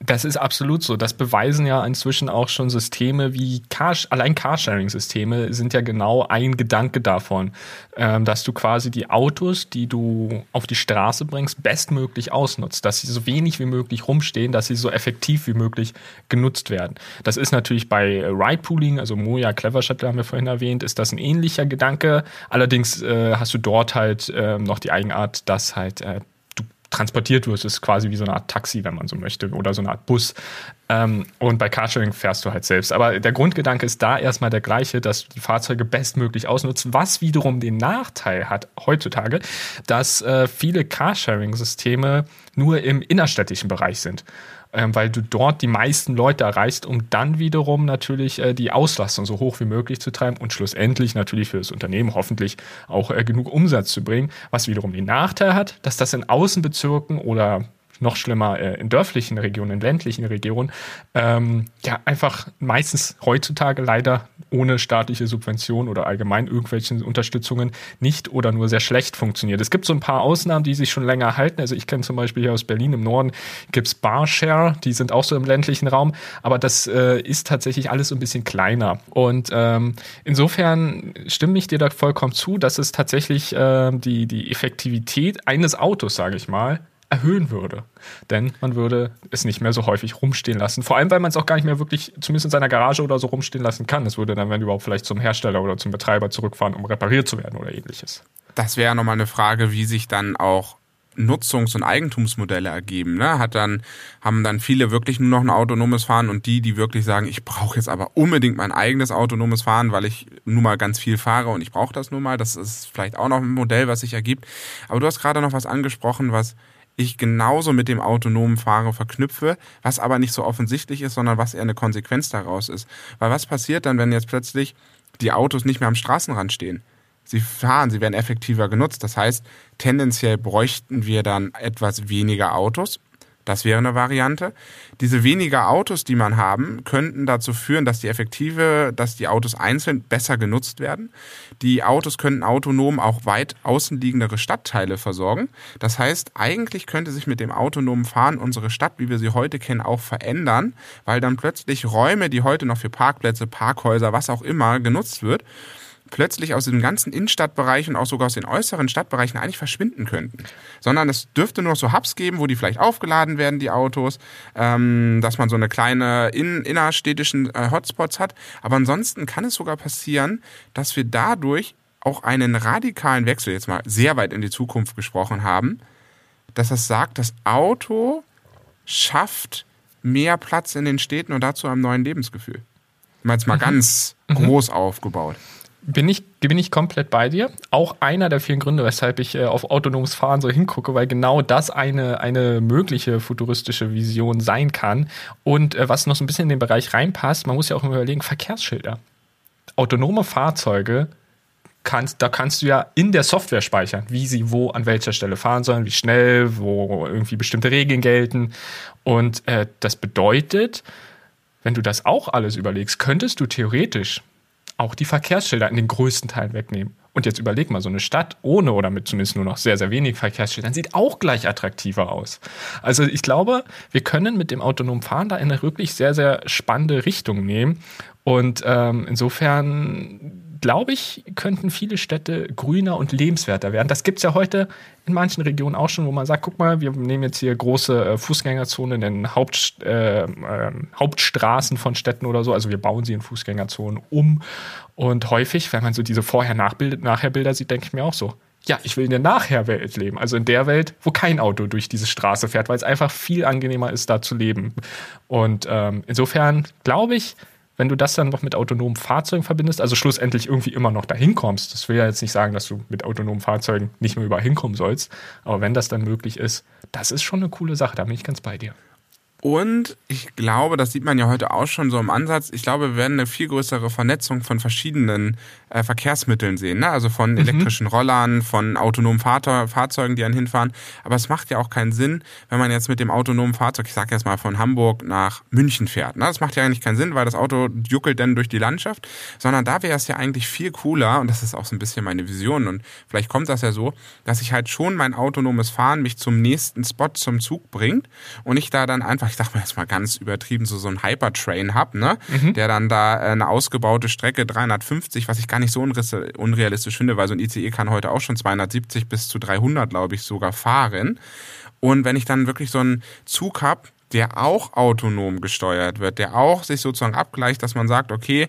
Speaker 1: Das ist absolut so. Das beweisen ja inzwischen auch schon Systeme wie Car allein Carsharing-Systeme sind ja genau ein Gedanke davon, ähm, dass du quasi die Autos, die du auf die Straße bringst, bestmöglich ausnutzt, dass sie so wenig wie möglich rumstehen, dass sie so effektiv wie möglich genutzt werden. Das ist natürlich bei Ride-Pooling, also Moja Clever Shuttle haben wir vorhin erwähnt, ist das ein ähnlicher Gedanke. Allerdings äh, hast du dort halt äh, noch die Eigenart, dass halt äh, transportiert wirst. Ist quasi wie so eine Art Taxi, wenn man so möchte, oder so eine Art Bus. Ähm, und bei Carsharing fährst du halt selbst. Aber der Grundgedanke ist da erstmal der gleiche, dass du die Fahrzeuge bestmöglich ausnutzt, was wiederum den Nachteil hat heutzutage, dass äh, viele Carsharing-Systeme nur im innerstädtischen Bereich sind weil du dort die meisten Leute erreichst, um dann wiederum natürlich äh, die Auslastung so hoch wie möglich zu treiben und schlussendlich natürlich für das Unternehmen hoffentlich auch äh, genug Umsatz zu bringen, was wiederum den Nachteil hat, dass das in Außenbezirken oder noch schlimmer äh, in dörflichen Regionen, in ländlichen Regionen, ähm, ja einfach meistens heutzutage leider ohne staatliche Subvention oder allgemein irgendwelchen Unterstützungen nicht oder nur sehr schlecht funktioniert. Es gibt so ein paar Ausnahmen, die sich schon länger halten. Also ich kenne zum Beispiel hier aus Berlin im Norden gibt's Barshare, die sind auch so im ländlichen Raum, aber das äh, ist tatsächlich alles so ein bisschen kleiner. Und ähm, insofern stimme ich dir da vollkommen zu, dass es tatsächlich äh, die, die Effektivität eines Autos, sage ich mal, erhöhen würde. Denn man würde es nicht mehr so häufig rumstehen lassen. Vor allem, weil man es auch gar nicht mehr wirklich, zumindest in seiner Garage oder so rumstehen lassen kann. Es würde dann, wenn überhaupt, vielleicht zum Hersteller oder zum Betreiber zurückfahren, um repariert zu werden oder ähnliches.
Speaker 3: Das wäre nochmal eine Frage, wie sich dann auch Nutzungs- und Eigentumsmodelle ergeben. Ne? Hat dann, haben dann viele wirklich nur noch ein autonomes Fahren und die, die wirklich sagen, ich brauche jetzt aber unbedingt mein eigenes autonomes Fahren, weil ich nun mal ganz viel fahre und ich brauche das nun mal. Das ist vielleicht auch noch ein Modell, was sich ergibt. Aber du hast gerade noch was angesprochen, was ich genauso mit dem autonomen Fahren verknüpfe, was aber nicht so offensichtlich ist, sondern was eher eine Konsequenz daraus ist. Weil was passiert dann, wenn jetzt plötzlich die Autos nicht mehr am Straßenrand stehen? Sie fahren, sie werden effektiver genutzt. Das heißt, tendenziell bräuchten wir dann etwas weniger Autos, das wäre eine Variante. Diese weniger Autos, die man haben, könnten dazu führen, dass die effektive, dass die Autos einzeln besser genutzt werden. Die Autos könnten autonom auch weit außenliegendere Stadtteile versorgen. Das heißt, eigentlich könnte sich mit dem autonomen Fahren unsere Stadt, wie wir sie heute kennen, auch verändern, weil dann plötzlich Räume, die heute noch für Parkplätze, Parkhäuser, was auch immer genutzt wird, plötzlich aus dem ganzen Innenstadtbereich und auch sogar aus den äußeren Stadtbereichen eigentlich verschwinden könnten. Sondern es dürfte nur so Hubs geben, wo die vielleicht aufgeladen werden, die Autos, ähm, dass man so eine kleine in, innerstädtischen äh, Hotspots hat. Aber ansonsten kann es sogar passieren, dass wir dadurch auch einen radikalen Wechsel, jetzt mal sehr weit in die Zukunft gesprochen haben, dass es sagt, das Auto schafft mehr Platz in den Städten und dazu einem neuen Lebensgefühl. Jetzt mal mhm. ganz mhm. groß aufgebaut.
Speaker 1: Bin ich, bin ich komplett bei dir. Auch einer der vielen Gründe, weshalb ich äh, auf autonomes Fahren so hingucke, weil genau das eine, eine mögliche futuristische Vision sein kann. Und äh, was noch so ein bisschen in den Bereich reinpasst, man muss ja auch immer überlegen, Verkehrsschilder. Autonome Fahrzeuge kannst, da kannst du ja in der Software speichern, wie sie wo an welcher Stelle fahren sollen, wie schnell, wo irgendwie bestimmte Regeln gelten. Und äh, das bedeutet, wenn du das auch alles überlegst, könntest du theoretisch auch die Verkehrsschilder in den größten Teilen wegnehmen. Und jetzt überleg mal, so eine Stadt ohne oder mit zumindest nur noch sehr, sehr wenig Verkehrsschildern sieht auch gleich attraktiver aus. Also ich glaube, wir können mit dem autonomen Fahren da in eine wirklich sehr, sehr spannende Richtung nehmen. Und ähm, insofern glaube ich, könnten viele Städte grüner und lebenswerter werden. Das gibt es ja heute in manchen Regionen auch schon, wo man sagt, guck mal, wir nehmen jetzt hier große äh, Fußgängerzonen in den Haupt, äh, äh, Hauptstraßen von Städten oder so. Also wir bauen sie in Fußgängerzonen um. Und häufig, wenn man so diese Vorher-Nachher-Bilder sieht, denke ich mir auch so, ja, ich will in der Nachher-Welt leben. Also in der Welt, wo kein Auto durch diese Straße fährt, weil es einfach viel angenehmer ist, da zu leben. Und ähm, insofern glaube ich, wenn du das dann noch mit autonomen Fahrzeugen verbindest, also schlussendlich irgendwie immer noch dahin kommst. Das will ja jetzt nicht sagen, dass du mit autonomen Fahrzeugen nicht mehr überall hinkommen sollst. Aber wenn das dann möglich ist, das ist schon eine coole Sache. Da bin ich ganz bei dir.
Speaker 3: Und ich glaube, das sieht man ja heute auch schon so im Ansatz, ich glaube, wir werden eine viel größere Vernetzung von verschiedenen äh, Verkehrsmitteln sehen. Ne? Also von mhm. elektrischen Rollern, von autonomen Fahr Fahrzeugen, die einen hinfahren. Aber es macht ja auch keinen Sinn, wenn man jetzt mit dem autonomen Fahrzeug, ich sage jetzt mal von Hamburg nach München fährt. Ne? Das macht ja eigentlich keinen Sinn, weil das Auto juckelt dann durch die Landschaft. Sondern da wäre es ja eigentlich viel cooler, und das ist auch so ein bisschen meine Vision, und vielleicht kommt das ja so, dass ich halt schon mein autonomes Fahren mich zum nächsten Spot zum Zug bringt und ich da dann einfach ich sag mal jetzt mal ganz übertrieben, so, so ein Hypertrain habe, ne? Mhm. Der dann da äh, eine ausgebaute Strecke 350, was ich gar nicht so unrealistisch finde, weil so ein ICE kann heute auch schon 270 bis zu 300, glaube ich, sogar fahren. Und wenn ich dann wirklich so einen Zug habe, der auch autonom gesteuert wird, der auch sich sozusagen abgleicht, dass man sagt, okay,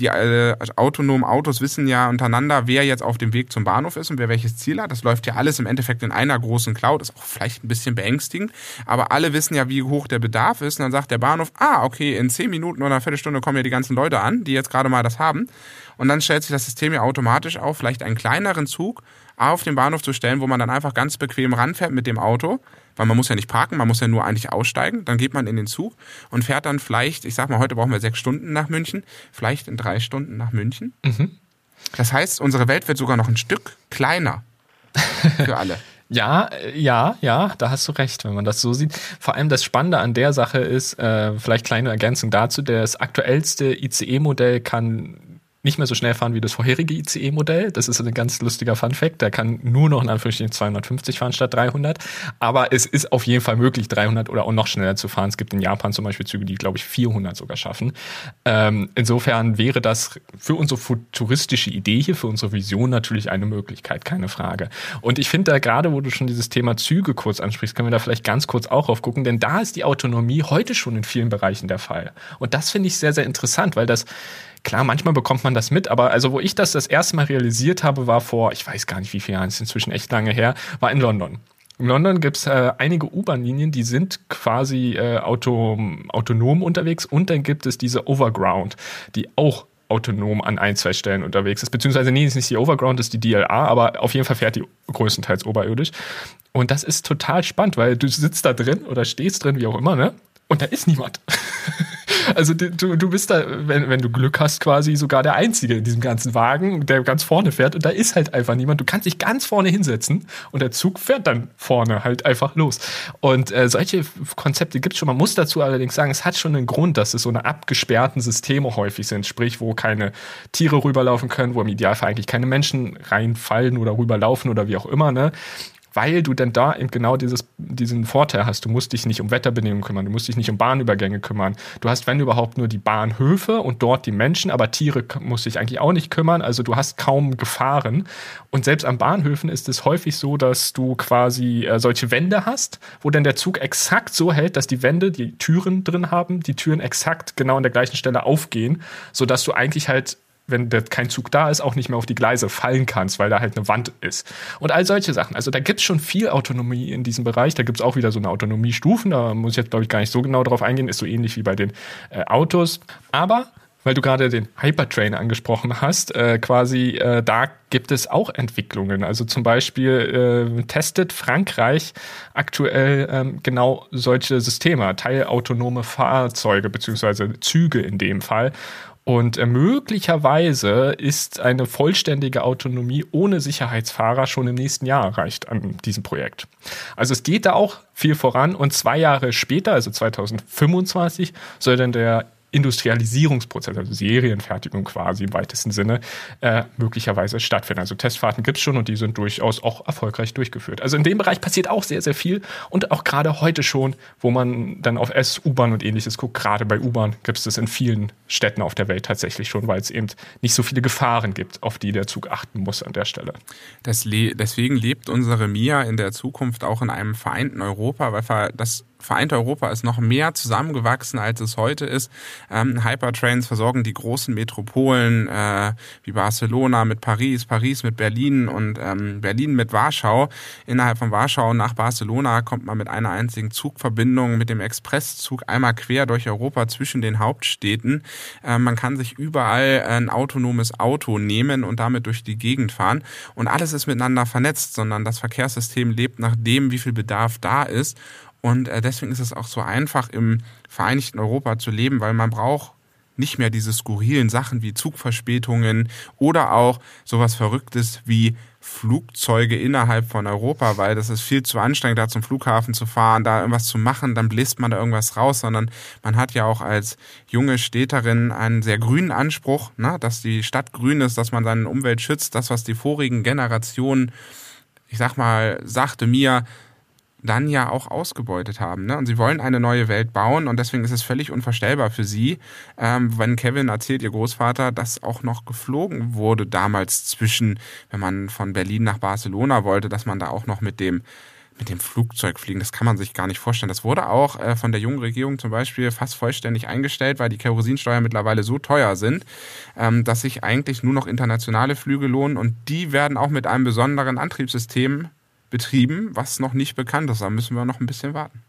Speaker 3: die äh, autonomen Autos wissen ja untereinander, wer jetzt auf dem Weg zum Bahnhof ist und wer welches Ziel hat. Das läuft ja alles im Endeffekt in einer großen Cloud. Ist auch vielleicht ein bisschen beängstigend, aber alle wissen ja, wie hoch der Bedarf ist. Und dann sagt der Bahnhof, ah, okay, in zehn Minuten oder einer Viertelstunde kommen ja die ganzen Leute an, die jetzt gerade mal das haben. Und dann stellt sich das System ja automatisch auf, vielleicht einen kleineren Zug auf den Bahnhof zu stellen, wo man dann einfach ganz bequem ranfährt mit dem Auto weil man muss ja nicht parken, man muss ja nur eigentlich aussteigen. Dann geht man in den Zug und fährt dann vielleicht, ich sag mal, heute brauchen wir sechs Stunden nach München, vielleicht in drei Stunden nach München. Mhm. Das heißt, unsere Welt wird sogar noch ein Stück kleiner für alle.
Speaker 1: Ja, äh, ja, ja, da hast du recht, wenn man das so sieht. Vor allem das Spannende an der Sache ist, äh, vielleicht kleine Ergänzung dazu, das aktuellste ICE-Modell kann nicht mehr so schnell fahren wie das vorherige ICE-Modell. Das ist ein ganz lustiger Fun-Fact. Der kann nur noch in Anführungsstrichen 250 fahren statt 300. Aber es ist auf jeden Fall möglich, 300 oder auch noch schneller zu fahren. Es gibt in Japan zum Beispiel Züge, die, glaube ich, 400 sogar schaffen. Ähm, insofern wäre das für unsere futuristische Idee hier, für unsere Vision natürlich eine Möglichkeit, keine Frage. Und ich finde da gerade, wo du schon dieses Thema Züge kurz ansprichst, können wir da vielleicht ganz kurz auch drauf gucken, denn da ist die Autonomie heute schon in vielen Bereichen der Fall. Und das finde ich sehr, sehr interessant, weil das Klar, manchmal bekommt man das mit, aber also wo ich das das erste Mal realisiert habe, war vor, ich weiß gar nicht wie viele Jahren, ist inzwischen echt lange her, war in London. In London gibt's äh, einige U-Bahn-Linien, die sind quasi äh, auto, autonom unterwegs und dann gibt es diese Overground, die auch autonom an ein, zwei Stellen unterwegs ist. Beziehungsweise, nee, ist nicht die Overground, ist die DLA, aber auf jeden Fall fährt die größtenteils oberirdisch. Und das ist total spannend, weil du sitzt da drin oder stehst drin, wie auch immer, ne? Und da ist niemand. Also du, du bist da, wenn, wenn du Glück hast, quasi sogar der Einzige in diesem ganzen Wagen, der ganz vorne fährt und da ist halt einfach niemand. Du kannst dich ganz vorne hinsetzen und der Zug fährt dann vorne halt einfach los. Und äh, solche Konzepte gibt es schon. Man muss dazu allerdings sagen, es hat schon einen Grund, dass es so eine abgesperrten Systeme häufig sind, sprich, wo keine Tiere rüberlaufen können, wo im Idealfall eigentlich keine Menschen reinfallen oder rüberlaufen oder wie auch immer. Ne? Weil du dann da eben genau dieses, diesen Vorteil hast. Du musst dich nicht um Wetterbedingungen kümmern, du musst dich nicht um Bahnübergänge kümmern. Du hast, wenn überhaupt, nur die Bahnhöfe und dort die Menschen, aber Tiere musst dich eigentlich auch nicht kümmern. Also du hast kaum Gefahren. Und selbst an Bahnhöfen ist es häufig so, dass du quasi äh, solche Wände hast, wo dann der Zug exakt so hält, dass die Wände die Türen drin haben, die Türen exakt genau an der gleichen Stelle aufgehen, sodass du eigentlich halt wenn kein Zug da ist, auch nicht mehr auf die Gleise fallen kannst, weil da halt eine Wand ist. Und all solche Sachen. Also da gibt es schon viel Autonomie in diesem Bereich. Da gibt es auch wieder so eine Autonomiestufen. Da muss ich jetzt, glaube ich, gar nicht so genau drauf eingehen. Ist so ähnlich wie bei den äh, Autos. Aber weil du gerade den Hypertrain angesprochen hast, äh, quasi äh, da gibt es auch Entwicklungen. Also zum Beispiel äh, testet Frankreich aktuell ähm, genau solche Systeme, teilautonome Fahrzeuge beziehungsweise Züge in dem Fall. Und äh, möglicherweise ist eine vollständige Autonomie ohne Sicherheitsfahrer schon im nächsten Jahr erreicht an diesem Projekt. Also es geht da auch viel voran und zwei Jahre später, also 2025, soll dann der Industrialisierungsprozess, also Serienfertigung quasi im weitesten Sinne, äh, möglicherweise stattfinden. Also Testfahrten gibt es schon und die sind durchaus auch erfolgreich durchgeführt. Also in dem Bereich passiert auch sehr, sehr viel und auch gerade heute schon, wo man dann auf S, U-Bahn und ähnliches guckt, gerade bei U-Bahn gibt es das in vielen Städten auf der Welt tatsächlich schon, weil es eben nicht so viele Gefahren gibt, auf die der Zug achten muss an der Stelle.
Speaker 3: Le deswegen lebt unsere MIA in der Zukunft auch in einem vereinten Europa, weil das vereinte Europa ist noch mehr zusammengewachsen, als es heute ist. Ähm, Hypertrains versorgen die großen Metropolen äh, wie Barcelona mit Paris, Paris mit Berlin und ähm, Berlin mit Warschau. Innerhalb von Warschau nach Barcelona kommt man mit einer einzigen Zugverbindung mit dem Expresszug einmal quer durch Europa zwischen den Hauptstädten. Äh, man kann sich überall ein autonomes Auto nehmen und damit durch die Gegend fahren. Und alles ist miteinander vernetzt, sondern das Verkehrssystem lebt nach dem, wie viel Bedarf da ist. Und äh, deswegen ist es auch so einfach, im Vereinigten Europa zu leben, weil man braucht nicht mehr diese skurrilen Sachen wie Zugverspätungen oder auch sowas Verrücktes wie Flugzeuge innerhalb von Europa, weil das ist viel zu anstrengend, da zum Flughafen zu fahren, da irgendwas zu machen, dann bläst man da irgendwas raus, sondern man hat ja auch als junge Städterin einen sehr grünen Anspruch, ne, dass die Stadt grün ist, dass man seine Umwelt schützt, das, was die vorigen Generationen, ich sag mal, sagte mir, dann ja auch ausgebeutet haben. Ne? Und sie wollen eine neue Welt bauen und deswegen ist es völlig unvorstellbar für sie, ähm, wenn Kevin erzählt, ihr Großvater, dass auch noch geflogen wurde damals zwischen, wenn man von Berlin nach Barcelona wollte, dass man da auch noch mit dem mit dem Flugzeug fliegen, das kann man sich gar nicht vorstellen. Das wurde auch äh, von der jungen Regierung zum Beispiel fast vollständig eingestellt, weil die Kerosinsteuer mittlerweile so teuer sind, ähm, dass sich eigentlich nur noch internationale Flüge lohnen und die werden auch mit einem besonderen Antriebssystem betrieben, was noch nicht bekannt ist. Da müssen wir noch ein bisschen warten.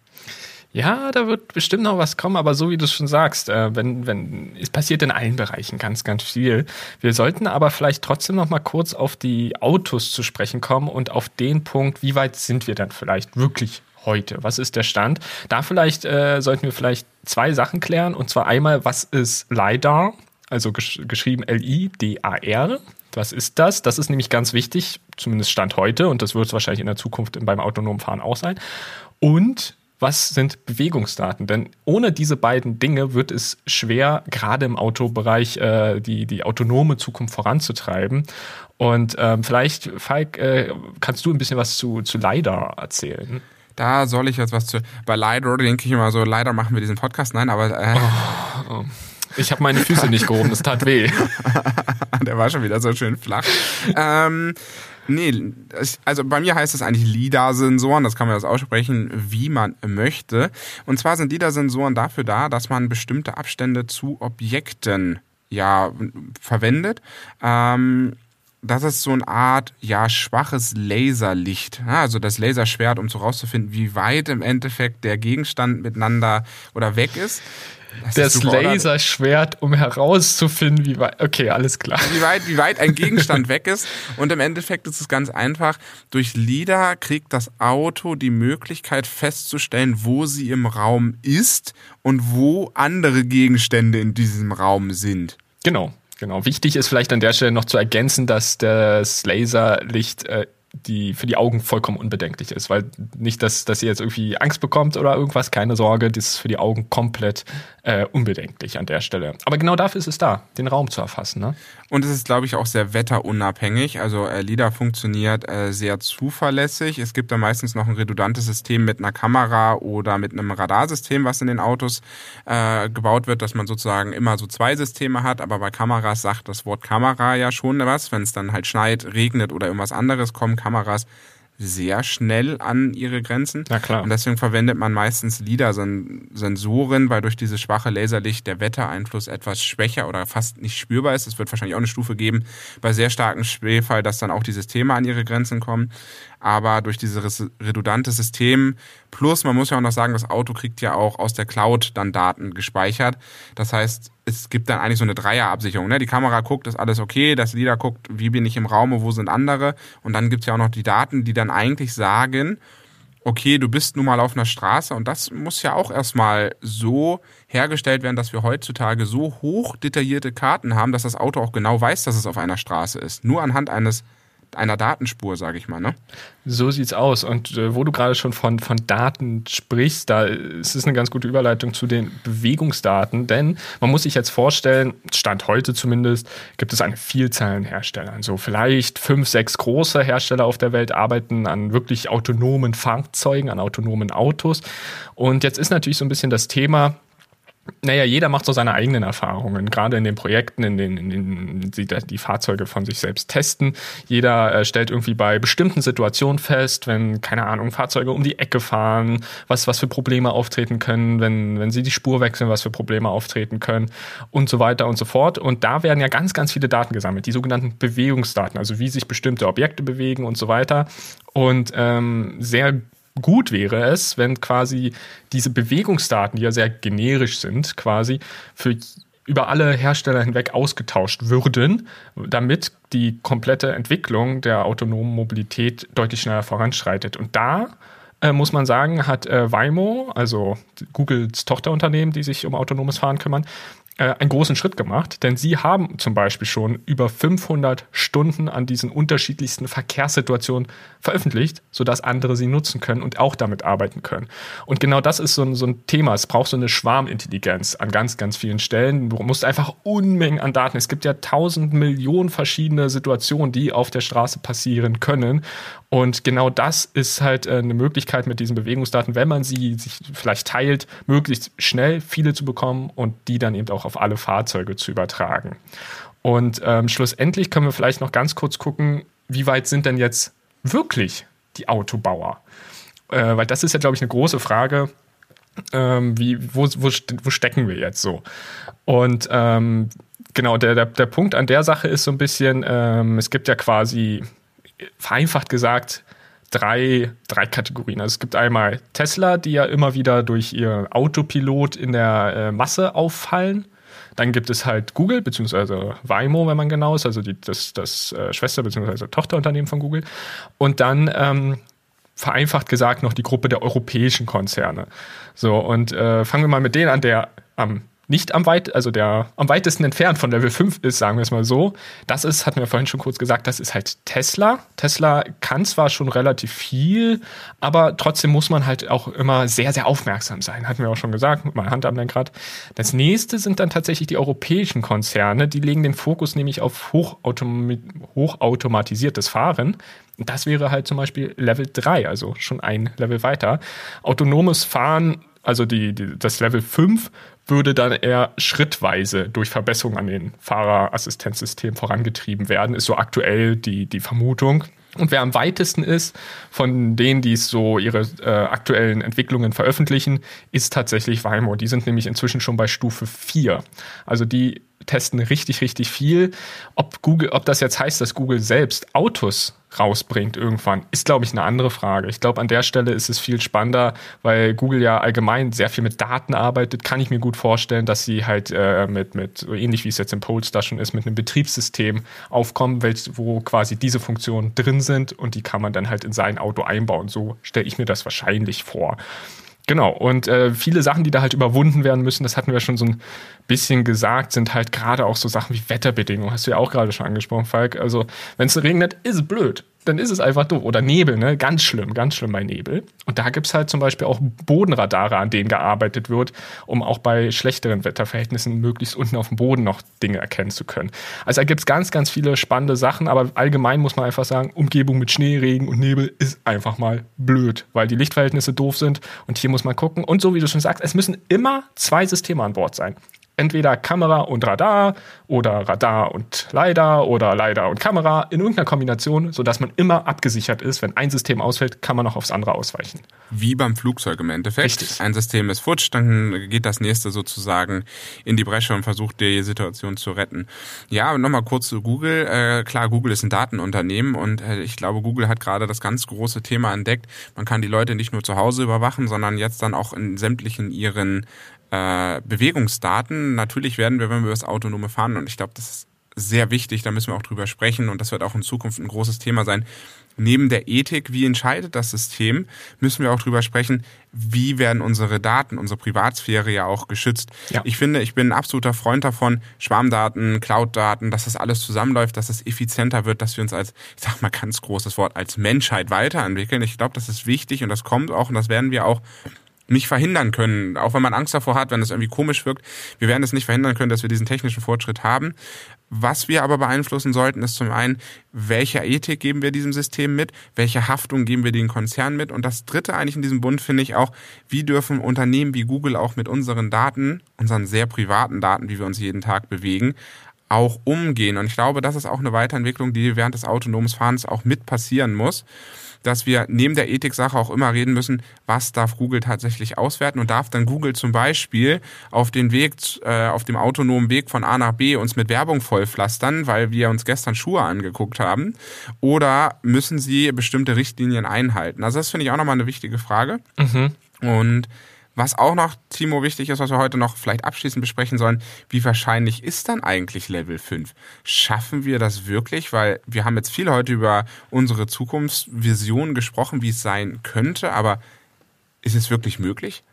Speaker 1: Ja, da wird bestimmt noch was kommen, aber so wie du es schon sagst, äh, wenn, wenn, es passiert in allen Bereichen ganz, ganz viel. Wir sollten aber vielleicht trotzdem noch mal kurz auf die Autos zu sprechen kommen und auf den Punkt, wie weit sind wir dann vielleicht wirklich heute? Was ist der Stand? Da vielleicht äh, sollten wir vielleicht zwei Sachen klären und zwar einmal, was ist LiDAR? Also gesch geschrieben L-I-D-A-R. Was ist das? Das ist nämlich ganz wichtig, zumindest Stand heute, und das wird es wahrscheinlich in der Zukunft beim autonomen Fahren auch sein. Und was sind Bewegungsdaten? Denn ohne diese beiden Dinge wird es schwer, gerade im Autobereich äh, die, die autonome Zukunft voranzutreiben. Und ähm, vielleicht, Falk, äh, kannst du ein bisschen was zu, zu LiDAR erzählen?
Speaker 3: Da soll ich jetzt was zu. Bei LiDAR denke ich immer so, leider machen wir diesen Podcast. Nein, aber. Äh, oh,
Speaker 1: oh. Ich habe meine Füße nicht gehoben, das tat weh.
Speaker 3: Der war schon wieder so schön flach. Ähm, Nee, also bei mir heißt es eigentlich LIDAR-Sensoren, das kann man das aussprechen, wie man möchte. Und zwar sind LIDAR-Sensoren dafür da, dass man bestimmte Abstände zu Objekten ja verwendet. Ähm, das ist so eine Art, ja, schwaches Laserlicht. Also das Laserschwert, um so rauszufinden, wie weit im Endeffekt der Gegenstand miteinander oder weg ist.
Speaker 1: Das, das Laserschwert, um herauszufinden, wie weit. Okay, alles klar.
Speaker 3: Wie weit, wie weit ein Gegenstand weg ist. Und im Endeffekt ist es ganz einfach. Durch LIDAR kriegt das Auto die Möglichkeit festzustellen, wo sie im Raum ist und wo andere Gegenstände in diesem Raum sind.
Speaker 1: Genau, genau. Wichtig ist vielleicht an der Stelle noch zu ergänzen, dass das Laserlicht äh, die für die Augen vollkommen unbedenklich ist, weil nicht, dass, dass ihr jetzt irgendwie Angst bekommt oder irgendwas, keine Sorge, das ist für die Augen komplett äh, unbedenklich an der Stelle. Aber genau dafür ist es da, den Raum zu erfassen. Ne?
Speaker 3: Und es ist, glaube ich, auch sehr wetterunabhängig. Also äh, LIDAR funktioniert äh, sehr zuverlässig. Es gibt da meistens noch ein redundantes System mit einer Kamera oder mit einem Radarsystem, was in den Autos äh, gebaut wird, dass man sozusagen immer so zwei Systeme hat. Aber bei Kameras sagt das Wort Kamera ja schon was. Wenn es dann halt schneit, regnet oder irgendwas anderes, kommen Kameras sehr schnell an ihre Grenzen.
Speaker 1: Na klar.
Speaker 3: Und deswegen verwendet man meistens LIDAR-Sensoren, weil durch dieses schwache Laserlicht der Wettereinfluss etwas schwächer oder fast nicht spürbar ist. Es wird wahrscheinlich auch eine Stufe geben bei sehr starkem Schwerfall, dass dann auch die Systeme an ihre Grenzen kommen aber durch dieses redundante System plus, man muss ja auch noch sagen, das Auto kriegt ja auch aus der Cloud dann Daten gespeichert. Das heißt, es gibt dann eigentlich so eine Dreierabsicherung. Ne? Die Kamera guckt, ist alles okay, das LIDAR guckt, wie bin ich im Raum, wo sind andere und dann gibt's ja auch noch die Daten, die dann eigentlich sagen, okay, du bist nun mal auf einer Straße und das muss ja auch erstmal so hergestellt werden, dass wir heutzutage so hoch detaillierte Karten haben, dass das Auto auch genau weiß, dass es auf einer Straße ist. Nur anhand eines einer Datenspur, sage ich mal. Ne?
Speaker 1: So sieht's aus. Und äh, wo du gerade schon von, von Daten sprichst, da ist es eine ganz gute Überleitung zu den Bewegungsdaten, denn man muss sich jetzt vorstellen, Stand heute zumindest, gibt es eine Vielzahl an Herstellern. Also vielleicht fünf, sechs große Hersteller auf der Welt arbeiten an wirklich autonomen Fahrzeugen, an autonomen Autos. Und jetzt ist natürlich so ein bisschen das Thema, naja, jeder macht so seine eigenen Erfahrungen, gerade in den Projekten, in denen, in denen sie die Fahrzeuge von sich selbst testen. Jeder äh, stellt irgendwie bei bestimmten Situationen fest, wenn, keine Ahnung, Fahrzeuge um die Ecke fahren, was, was für Probleme auftreten können, wenn, wenn sie die Spur wechseln, was für Probleme auftreten können und so weiter und so fort. Und da werden ja ganz, ganz viele Daten gesammelt, die sogenannten Bewegungsdaten, also wie sich bestimmte Objekte bewegen und so weiter. Und ähm, sehr gut wäre es, wenn quasi diese Bewegungsdaten, die ja sehr generisch sind, quasi für über alle Hersteller hinweg ausgetauscht würden, damit die komplette Entwicklung der autonomen Mobilität deutlich schneller voranschreitet. Und da äh, muss man sagen, hat äh, Waymo, also Googles Tochterunternehmen, die sich um autonomes Fahren kümmern, einen großen Schritt gemacht, denn sie haben zum Beispiel schon über 500 Stunden an diesen unterschiedlichsten Verkehrssituationen veröffentlicht, sodass andere sie nutzen können und auch damit arbeiten können. Und genau das ist so ein, so ein Thema. Es braucht so eine Schwarmintelligenz an ganz, ganz vielen Stellen. Du musst einfach Unmengen an Daten. Es gibt ja tausend Millionen verschiedene Situationen, die auf der Straße passieren können. Und genau das ist halt äh, eine Möglichkeit mit diesen Bewegungsdaten, wenn man sie sich vielleicht teilt, möglichst schnell viele zu bekommen und die dann eben auch auf alle Fahrzeuge zu übertragen. Und ähm, schlussendlich können wir vielleicht noch ganz kurz gucken, wie weit sind denn jetzt wirklich die Autobauer? Äh, weil das ist ja, glaube ich, eine große Frage. Ähm, wie, wo, wo, wo stecken wir jetzt so? Und ähm, genau, der, der, der Punkt an der Sache ist so ein bisschen, ähm, es gibt ja quasi, vereinfacht gesagt, drei, drei Kategorien. Also es gibt einmal Tesla, die ja immer wieder durch ihr Autopilot in der äh, Masse auffallen. Dann gibt es halt Google, beziehungsweise Waymo, wenn man genau ist, also die, das, das äh, Schwester- beziehungsweise Tochterunternehmen von Google. Und dann ähm, vereinfacht gesagt noch die Gruppe der europäischen Konzerne. So, und äh, fangen wir mal mit denen an, der am nicht am weit, also der am weitesten entfernt von Level 5 ist, sagen wir es mal so. Das ist, hatten wir vorhin schon kurz gesagt, das ist halt Tesla. Tesla kann zwar schon relativ viel, aber trotzdem muss man halt auch immer sehr, sehr aufmerksam sein. Hatten wir auch schon gesagt, mit meiner Hand am Lenkrad. Das nächste sind dann tatsächlich die europäischen Konzerne. Die legen den Fokus nämlich auf hochautom hochautomatisiertes Fahren. Das wäre halt zum Beispiel Level 3, also schon ein Level weiter. Autonomes Fahren also die, die, das Level 5 würde dann eher schrittweise durch Verbesserungen an den Fahrerassistenzsystemen vorangetrieben werden, ist so aktuell die, die Vermutung. Und wer am weitesten ist von denen, die so ihre äh, aktuellen Entwicklungen veröffentlichen, ist tatsächlich Waymo. Die sind nämlich inzwischen schon bei Stufe 4. Also die testen richtig, richtig viel. Ob Google, ob das jetzt heißt, dass Google selbst Autos rausbringt irgendwann, ist, glaube ich, eine andere Frage. Ich glaube, an der Stelle ist es viel spannender, weil Google ja allgemein sehr viel mit Daten arbeitet. Kann ich mir gut vorstellen, dass sie halt äh, mit, mit, so ähnlich wie es jetzt im Polestar schon ist, mit einem Betriebssystem aufkommen, welch, wo quasi diese Funktionen drin sind und die kann man dann halt in sein Auto einbauen. So stelle ich mir das wahrscheinlich vor. Genau, und äh, viele Sachen, die da halt überwunden werden müssen, das hatten wir schon so ein bisschen gesagt, sind halt gerade auch so Sachen wie Wetterbedingungen. Hast du ja auch gerade schon angesprochen, Falk. Also, wenn es regnet, ist es blöd dann ist es einfach doof. Oder Nebel, ne? Ganz schlimm, ganz schlimm bei Nebel. Und da gibt es halt zum Beispiel auch Bodenradare, an denen gearbeitet wird, um auch bei schlechteren Wetterverhältnissen möglichst unten auf dem Boden noch Dinge erkennen zu können. Also da gibt es ganz, ganz viele spannende Sachen, aber allgemein muss man einfach sagen, Umgebung mit Schnee, Regen und Nebel ist einfach mal blöd, weil die Lichtverhältnisse doof sind und hier muss man gucken. Und so wie du schon sagst, es müssen immer zwei Systeme an Bord sein entweder Kamera und Radar oder Radar und LiDAR oder LiDAR und Kamera in irgendeiner Kombination, sodass man immer abgesichert ist. Wenn ein System ausfällt, kann man noch aufs andere ausweichen.
Speaker 3: Wie beim Flugzeug im Endeffekt. Richtig. Ein System ist futsch, dann geht das nächste sozusagen in die Bresche und versucht die Situation zu retten. Ja, nochmal kurz zu Google. Äh, klar, Google ist ein Datenunternehmen und äh, ich glaube, Google hat gerade das ganz große Thema entdeckt. Man kann die Leute nicht nur zu Hause überwachen, sondern jetzt dann auch in sämtlichen ihren äh, Bewegungsdaten. Natürlich werden wir, wenn wir das autonome fahren, und ich glaube, das ist sehr wichtig, da müssen wir auch drüber sprechen und das wird auch in Zukunft ein großes Thema sein. Neben der Ethik, wie entscheidet das System, müssen wir auch drüber sprechen, wie werden unsere Daten, unsere Privatsphäre ja auch geschützt. Ja. Ich finde, ich bin ein absoluter Freund davon, Schwarmdaten, Cloud-Daten, dass das alles zusammenläuft, dass es effizienter wird, dass wir uns als, ich sag mal ganz großes Wort, als Menschheit weiterentwickeln. Ich glaube, das ist wichtig und das kommt auch und das werden wir auch nicht verhindern können, auch wenn man Angst davor hat, wenn es irgendwie komisch wirkt. Wir werden es nicht verhindern können, dass wir diesen technischen Fortschritt haben. Was wir aber beeinflussen sollten, ist zum einen, welche Ethik geben wir diesem System mit, welche Haftung geben wir den Konzernen mit und das Dritte eigentlich in diesem Bund finde ich auch, wie dürfen Unternehmen wie Google auch mit unseren Daten, unseren sehr privaten Daten, wie wir uns jeden Tag bewegen, auch umgehen. Und ich glaube, das ist auch eine Weiterentwicklung, die während des autonomen Fahrens auch mit passieren muss dass wir neben der Ethik-Sache auch immer reden müssen, was darf Google tatsächlich auswerten und darf dann Google zum Beispiel auf den Weg, äh, auf dem autonomen Weg von A nach B uns mit Werbung vollpflastern, weil wir uns gestern Schuhe angeguckt haben, oder müssen sie bestimmte Richtlinien einhalten? Also das finde ich auch nochmal eine wichtige Frage. Mhm. Und was auch noch, Timo, wichtig ist, was wir heute noch vielleicht abschließend besprechen sollen, wie wahrscheinlich ist dann eigentlich Level 5? Schaffen wir das wirklich? Weil wir haben jetzt viel heute über unsere Zukunftsvision gesprochen, wie es sein könnte, aber ist es wirklich möglich?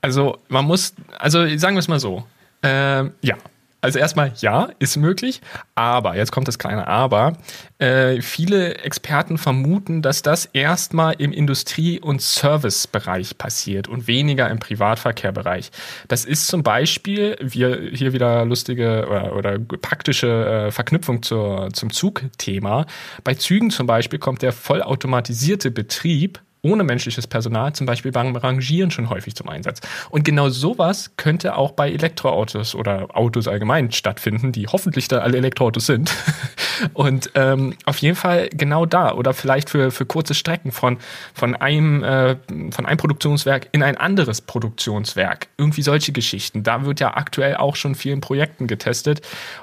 Speaker 1: Also man muss, also sagen wir es mal so, äh, ja, Also erstmal ja, ist möglich, aber, jetzt kommt das kleine Aber, äh, viele Experten vermuten, dass das erstmal im Industrie- und Servicebereich passiert und weniger im Privatverkehrbereich. Das ist zum Beispiel, wir hier wieder lustige oder, oder praktische äh, Verknüpfung zur, zum Zugthema. Bei Zügen zum Beispiel kommt der vollautomatisierte Betrieb ohne menschliches Personal, zum Beispiel beim Rangieren schon häufig zum Einsatz. Und genau sowas könnte auch bei Elektroautos oder Autos allgemein stattfinden, die hoffentlich da alle Elektroautos sind. Und ähm, auf jeden Fall genau da oder vielleicht für, für kurze Strecken von, von, einem, äh, von einem Produktionswerk in ein anderes Produktionswerk. Irgendwie solche Geschichten. Da wird ja aktuell auch schon vielen Projekten getestet.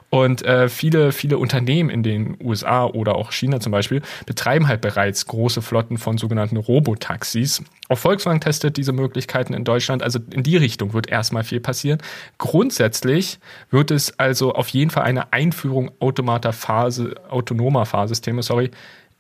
Speaker 1: Und äh, viele, viele Unternehmen in den USA oder auch China zum Beispiel betreiben halt bereits große Flotten von sogenannten Robotaxis. Auch Volkswagen testet diese Möglichkeiten in Deutschland. Also in die Richtung wird erstmal viel passieren. Grundsätzlich wird es also auf jeden Fall eine Einführung automater Phase, autonomer Fahrsysteme, sorry,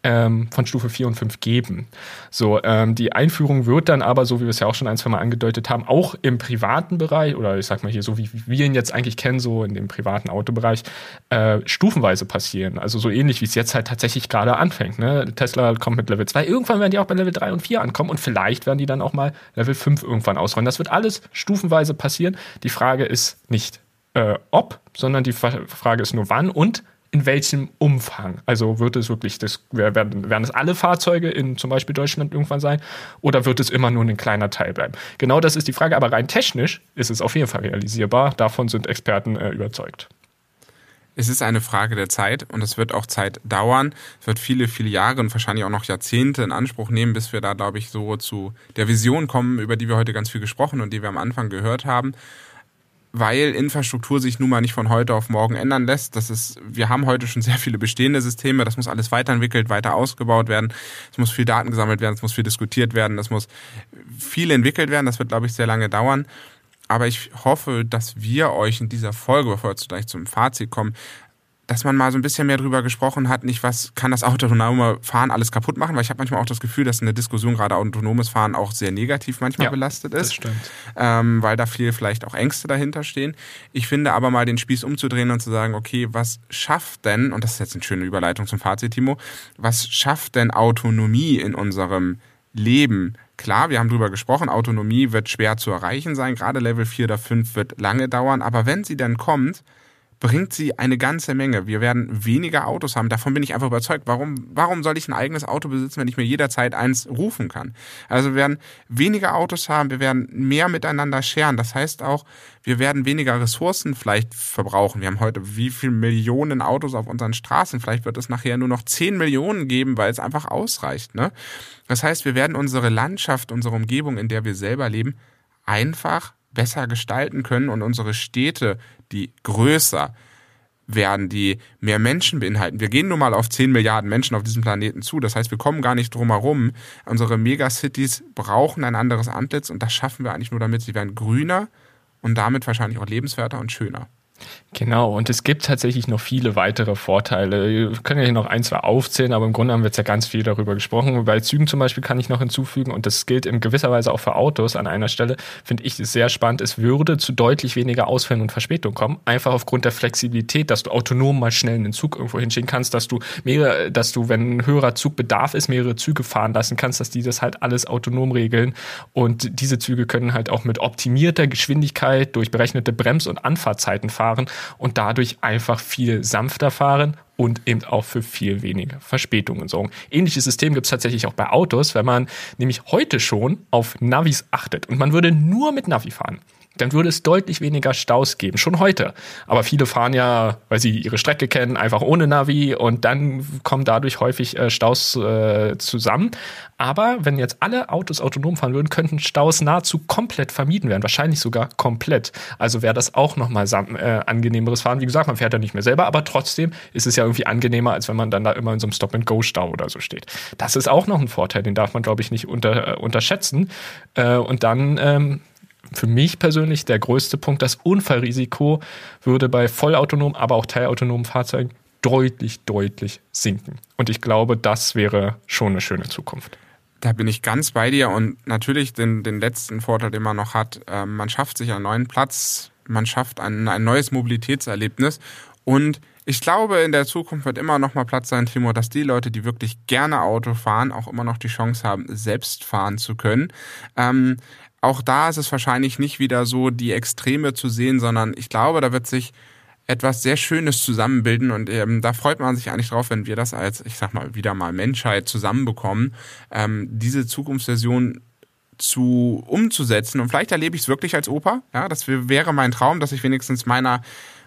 Speaker 1: ähm, von Stufe 4 und 5 geben. So, ähm, die Einführung wird dann aber, so wie wir es ja auch schon ein, zwei Mal angedeutet haben, auch im privaten Bereich oder ich sag mal hier so, wie wir ihn jetzt eigentlich kennen, so in dem privaten Autobereich, äh, stufenweise passieren. Also so ähnlich, wie es jetzt halt tatsächlich gerade anfängt. Ne? Tesla kommt mit Level 2, irgendwann werden die auch bei Level 3 und 4 ankommen und vielleicht werden die dann auch mal Level 5 irgendwann ausrollen. Das wird alles stufenweise passieren. Die Frage ist nicht äh, ob, sondern die Frage ist nur wann und in welchem Umfang? Also wird es wirklich, das, werden, werden es alle Fahrzeuge in zum Beispiel Deutschland irgendwann sein oder wird es immer nur ein kleiner Teil bleiben? Genau das ist die Frage, aber rein technisch ist es auf jeden Fall realisierbar. Davon sind Experten äh, überzeugt.
Speaker 3: Es ist eine Frage der Zeit und es wird auch Zeit dauern. Es wird viele, viele Jahre und wahrscheinlich auch noch Jahrzehnte in Anspruch nehmen, bis wir da, glaube ich, so zu der Vision kommen, über die wir heute ganz viel gesprochen und die wir am Anfang gehört haben weil Infrastruktur sich nun mal nicht von heute auf morgen ändern lässt. Das ist, wir haben heute schon sehr viele bestehende Systeme. Das muss alles weiterentwickelt, weiter ausgebaut werden. Es muss viel Daten gesammelt werden. Es muss viel diskutiert werden. Es muss viel entwickelt werden. Das wird, glaube ich, sehr lange dauern. Aber ich hoffe, dass wir euch in dieser Folge, bevor wir gleich zum Fazit kommen, dass man mal so ein bisschen mehr drüber gesprochen hat, nicht was kann das autonome Fahren alles kaputt machen, weil ich habe manchmal auch das Gefühl, dass in der Diskussion gerade autonomes Fahren auch sehr negativ manchmal ja, belastet ist. Das
Speaker 1: stimmt.
Speaker 3: Ähm, weil da viel vielleicht auch Ängste dahinter stehen. Ich finde aber mal den Spieß umzudrehen und zu sagen, okay, was schafft denn, und das ist jetzt eine schöne Überleitung zum Fazit, Timo, was schafft denn Autonomie in unserem Leben? Klar, wir haben drüber gesprochen, Autonomie wird schwer zu erreichen sein, gerade Level 4 oder 5 wird lange dauern, aber wenn sie dann kommt, bringt sie eine ganze Menge. Wir werden weniger Autos haben. Davon bin ich einfach überzeugt. Warum, warum soll ich ein eigenes Auto besitzen, wenn ich mir jederzeit eins rufen kann? Also wir werden weniger Autos haben, wir werden mehr miteinander scheren. Das heißt auch, wir werden weniger Ressourcen vielleicht verbrauchen. Wir haben heute wie viele Millionen Autos auf unseren Straßen. Vielleicht wird es nachher nur noch 10 Millionen geben, weil es einfach ausreicht. Ne? Das heißt, wir werden unsere Landschaft, unsere Umgebung, in der wir selber leben, einfach besser gestalten können und unsere Städte, die größer werden, die mehr Menschen beinhalten. Wir gehen nun mal auf 10 Milliarden Menschen auf diesem Planeten zu. Das heißt, wir kommen gar nicht drum herum. Unsere Megacities brauchen ein anderes Antlitz und das schaffen wir eigentlich nur damit, sie werden grüner und damit wahrscheinlich auch lebenswerter und schöner.
Speaker 1: Genau, und es gibt tatsächlich noch viele weitere Vorteile. Wir können ja hier noch ein, zwei aufzählen, aber im Grunde haben wir jetzt ja ganz viel darüber gesprochen. Bei Zügen zum Beispiel kann ich noch hinzufügen, und das gilt in gewisser Weise auch für Autos an einer Stelle, finde ich sehr spannend. Es würde zu deutlich weniger Ausfällen und Verspätungen kommen. Einfach aufgrund der Flexibilität, dass du autonom mal schnell einen Zug irgendwo hinschicken kannst, dass du mehrere, dass du, wenn ein höherer Zugbedarf ist, mehrere Züge fahren lassen kannst, dass die das halt alles autonom regeln. Und diese Züge können halt auch mit optimierter Geschwindigkeit durch berechnete Brems- und Anfahrtzeiten fahren fahren und dadurch einfach viel sanfter fahren und eben auch für viel weniger Verspätungen sorgen. Ähnliches System gibt es tatsächlich auch bei Autos, wenn man nämlich heute schon auf Navis achtet und man würde nur mit Navi fahren dann würde es deutlich weniger Staus geben, schon heute. Aber viele fahren ja, weil sie ihre Strecke kennen, einfach ohne Navi und dann kommen dadurch häufig äh, Staus äh, zusammen. Aber wenn jetzt alle Autos autonom fahren würden, könnten Staus nahezu komplett vermieden werden, wahrscheinlich sogar komplett. Also wäre das auch nochmal äh, angenehmeres Fahren. Wie gesagt, man fährt ja nicht mehr selber, aber trotzdem ist es ja irgendwie angenehmer, als wenn man dann da immer in so einem Stop-and-Go-Stau oder so steht. Das ist auch noch ein Vorteil, den darf man, glaube ich, nicht unter, äh, unterschätzen. Äh, und dann ähm, für mich persönlich der größte Punkt, das Unfallrisiko würde bei vollautonomen, aber auch teilautonomen Fahrzeugen deutlich, deutlich sinken. Und ich glaube, das wäre schon eine schöne Zukunft.
Speaker 3: Da bin ich ganz bei dir und natürlich den, den letzten Vorteil, den man noch hat, äh, man schafft sich einen neuen Platz man schafft ein, ein neues Mobilitätserlebnis und ich glaube, in der Zukunft wird immer noch mal Platz sein, Timo, dass die Leute, die wirklich gerne Auto fahren, auch immer noch die Chance haben, selbst fahren zu können. Ähm, auch da ist es wahrscheinlich nicht wieder so die Extreme zu sehen, sondern ich glaube, da wird sich etwas sehr Schönes zusammenbilden und ähm, da freut man sich eigentlich drauf, wenn wir das als, ich sag mal, wieder mal Menschheit zusammenbekommen, ähm, diese Zukunftsversion zu umzusetzen und vielleicht erlebe ich es wirklich als Opa, ja, das wäre mein Traum, dass ich wenigstens meiner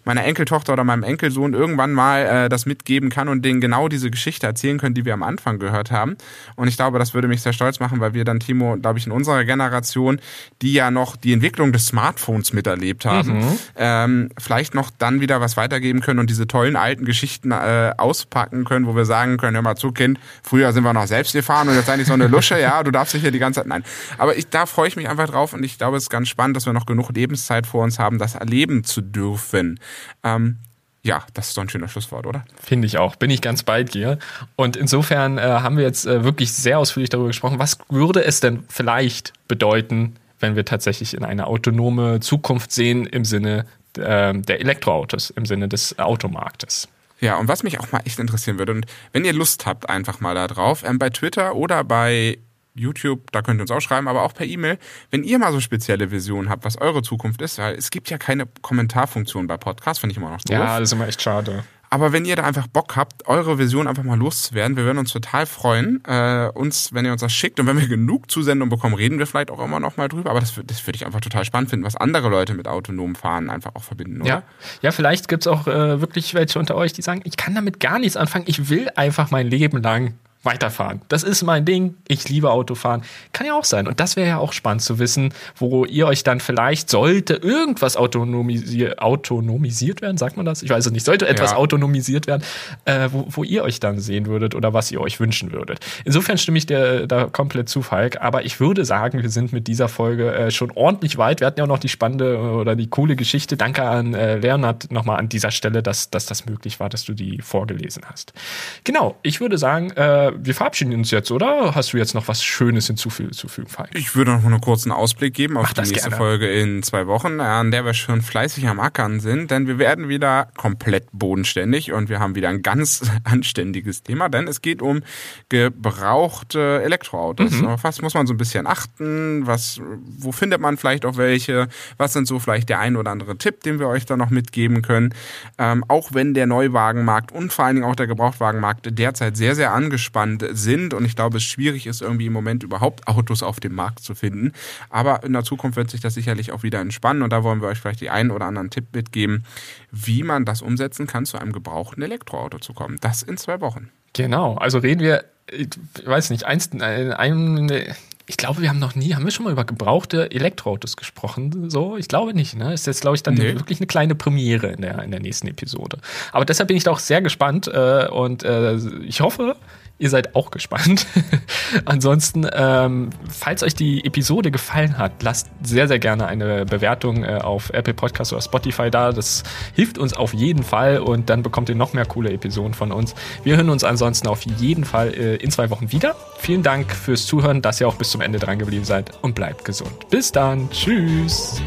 Speaker 3: meiner Enkeltochter oder meinem Enkelsohn irgendwann mal äh, das mitgeben kann und denen genau diese Geschichte erzählen können, die wir am Anfang gehört haben. Und ich glaube, das würde mich sehr stolz machen, weil wir dann, Timo, glaube ich, in unserer Generation, die ja noch die Entwicklung des Smartphones miterlebt haben, mhm. ähm, vielleicht noch dann wieder was weitergeben können und diese tollen alten Geschichten äh, auspacken können, wo wir sagen können, hör mal zu, Kind, früher sind wir noch selbst gefahren und jetzt eigentlich so eine Lusche, ja, du darfst dich hier die ganze Zeit, nein. Aber ich, da freue ich mich einfach drauf und ich glaube, es ist ganz spannend, dass wir noch genug Lebenszeit vor uns haben, das erleben zu dürfen. Ähm, ja, das ist doch ein schöner Schlusswort, oder?
Speaker 1: Finde ich auch. Bin ich ganz bei dir. Und insofern äh, haben wir jetzt äh, wirklich sehr ausführlich darüber gesprochen. Was würde es denn vielleicht bedeuten, wenn wir tatsächlich in eine autonome Zukunft sehen im Sinne äh, der Elektroautos, im Sinne des Automarktes?
Speaker 3: Ja, und was mich auch mal echt interessieren würde, und wenn ihr Lust habt, einfach mal da drauf, ähm, bei Twitter oder bei YouTube, da könnt ihr uns auch schreiben, aber auch per E-Mail, wenn ihr mal so spezielle Visionen habt, was eure Zukunft ist, weil es gibt ja keine Kommentarfunktion bei Podcasts, finde ich immer noch doof.
Speaker 1: Ja, das ist immer echt schade.
Speaker 3: Aber wenn ihr da einfach Bock habt, eure Vision einfach mal loszuwerden, wir würden uns total freuen, äh, uns, wenn ihr uns das schickt und wenn wir genug Zusendungen bekommen, reden wir vielleicht auch immer noch mal drüber. Aber das, das würde ich einfach total spannend finden, was andere Leute mit autonomem Fahren einfach auch verbinden, oder?
Speaker 1: Ja, ja vielleicht gibt's auch äh, wirklich welche unter euch, die sagen, ich kann damit gar nichts anfangen, ich will einfach mein Leben lang weiterfahren. Das ist mein Ding. Ich liebe Autofahren. Kann ja auch sein. Und das wäre ja auch spannend zu wissen, wo ihr euch dann vielleicht, sollte irgendwas autonomisier autonomisiert werden, sagt man das? Ich weiß es nicht. Sollte etwas ja. autonomisiert werden, äh, wo, wo ihr euch dann sehen würdet oder was ihr euch wünschen würdet. Insofern stimme ich dir da komplett zu, Falk. Aber ich würde sagen, wir sind mit dieser Folge äh, schon ordentlich weit. Wir hatten ja auch noch die spannende oder die coole Geschichte. Danke an äh, Leonard nochmal an dieser Stelle, dass, dass das möglich war, dass du die vorgelesen hast. Genau. Ich würde sagen, äh, wir verabschieden uns jetzt, oder? Hast du jetzt noch was Schönes hinzuzufügen, Falk?
Speaker 3: Ich würde noch einen kurzen Ausblick geben auf Mach die nächste gerne. Folge in zwei Wochen, an der wir schon fleißig am Ackern sind, denn wir werden wieder komplett bodenständig und wir haben wieder ein ganz anständiges Thema, denn es geht um gebrauchte Elektroautos. Mhm. Auf was muss man so ein bisschen achten? Was, wo findet man vielleicht auch welche? Was sind so vielleicht der ein oder andere Tipp, den wir euch da noch mitgeben können? Ähm, auch wenn der Neuwagenmarkt und vor allen Dingen auch der Gebrauchtwagenmarkt derzeit sehr, sehr angespannt angespannt sind und ich glaube, es schwierig ist, irgendwie im Moment überhaupt Autos auf dem Markt zu finden. Aber in der Zukunft wird sich das sicherlich auch wieder entspannen und da wollen wir euch vielleicht die einen oder anderen Tipp mitgeben, wie man das umsetzen kann, zu einem gebrauchten Elektroauto zu kommen. Das in zwei Wochen.
Speaker 1: Genau, also reden wir, ich weiß nicht, eins, ein, ich glaube, wir haben noch nie, haben wir schon mal über gebrauchte Elektroautos gesprochen? So, ich glaube nicht. Ne, ist jetzt glaube ich dann nee. wirklich eine kleine Premiere in der in der nächsten Episode. Aber deshalb bin ich da auch sehr gespannt äh, und äh, ich hoffe, Ihr seid auch gespannt. Ansonsten, ähm, falls euch die Episode gefallen hat, lasst sehr, sehr gerne eine Bewertung äh, auf Apple Podcast oder Spotify da. Das hilft uns auf jeden Fall und dann bekommt ihr noch mehr coole Episoden von uns. Wir hören uns ansonsten auf jeden Fall äh, in zwei Wochen wieder. Vielen Dank fürs Zuhören, dass ihr auch bis zum Ende dran geblieben seid und bleibt gesund. Bis dann. Tschüss.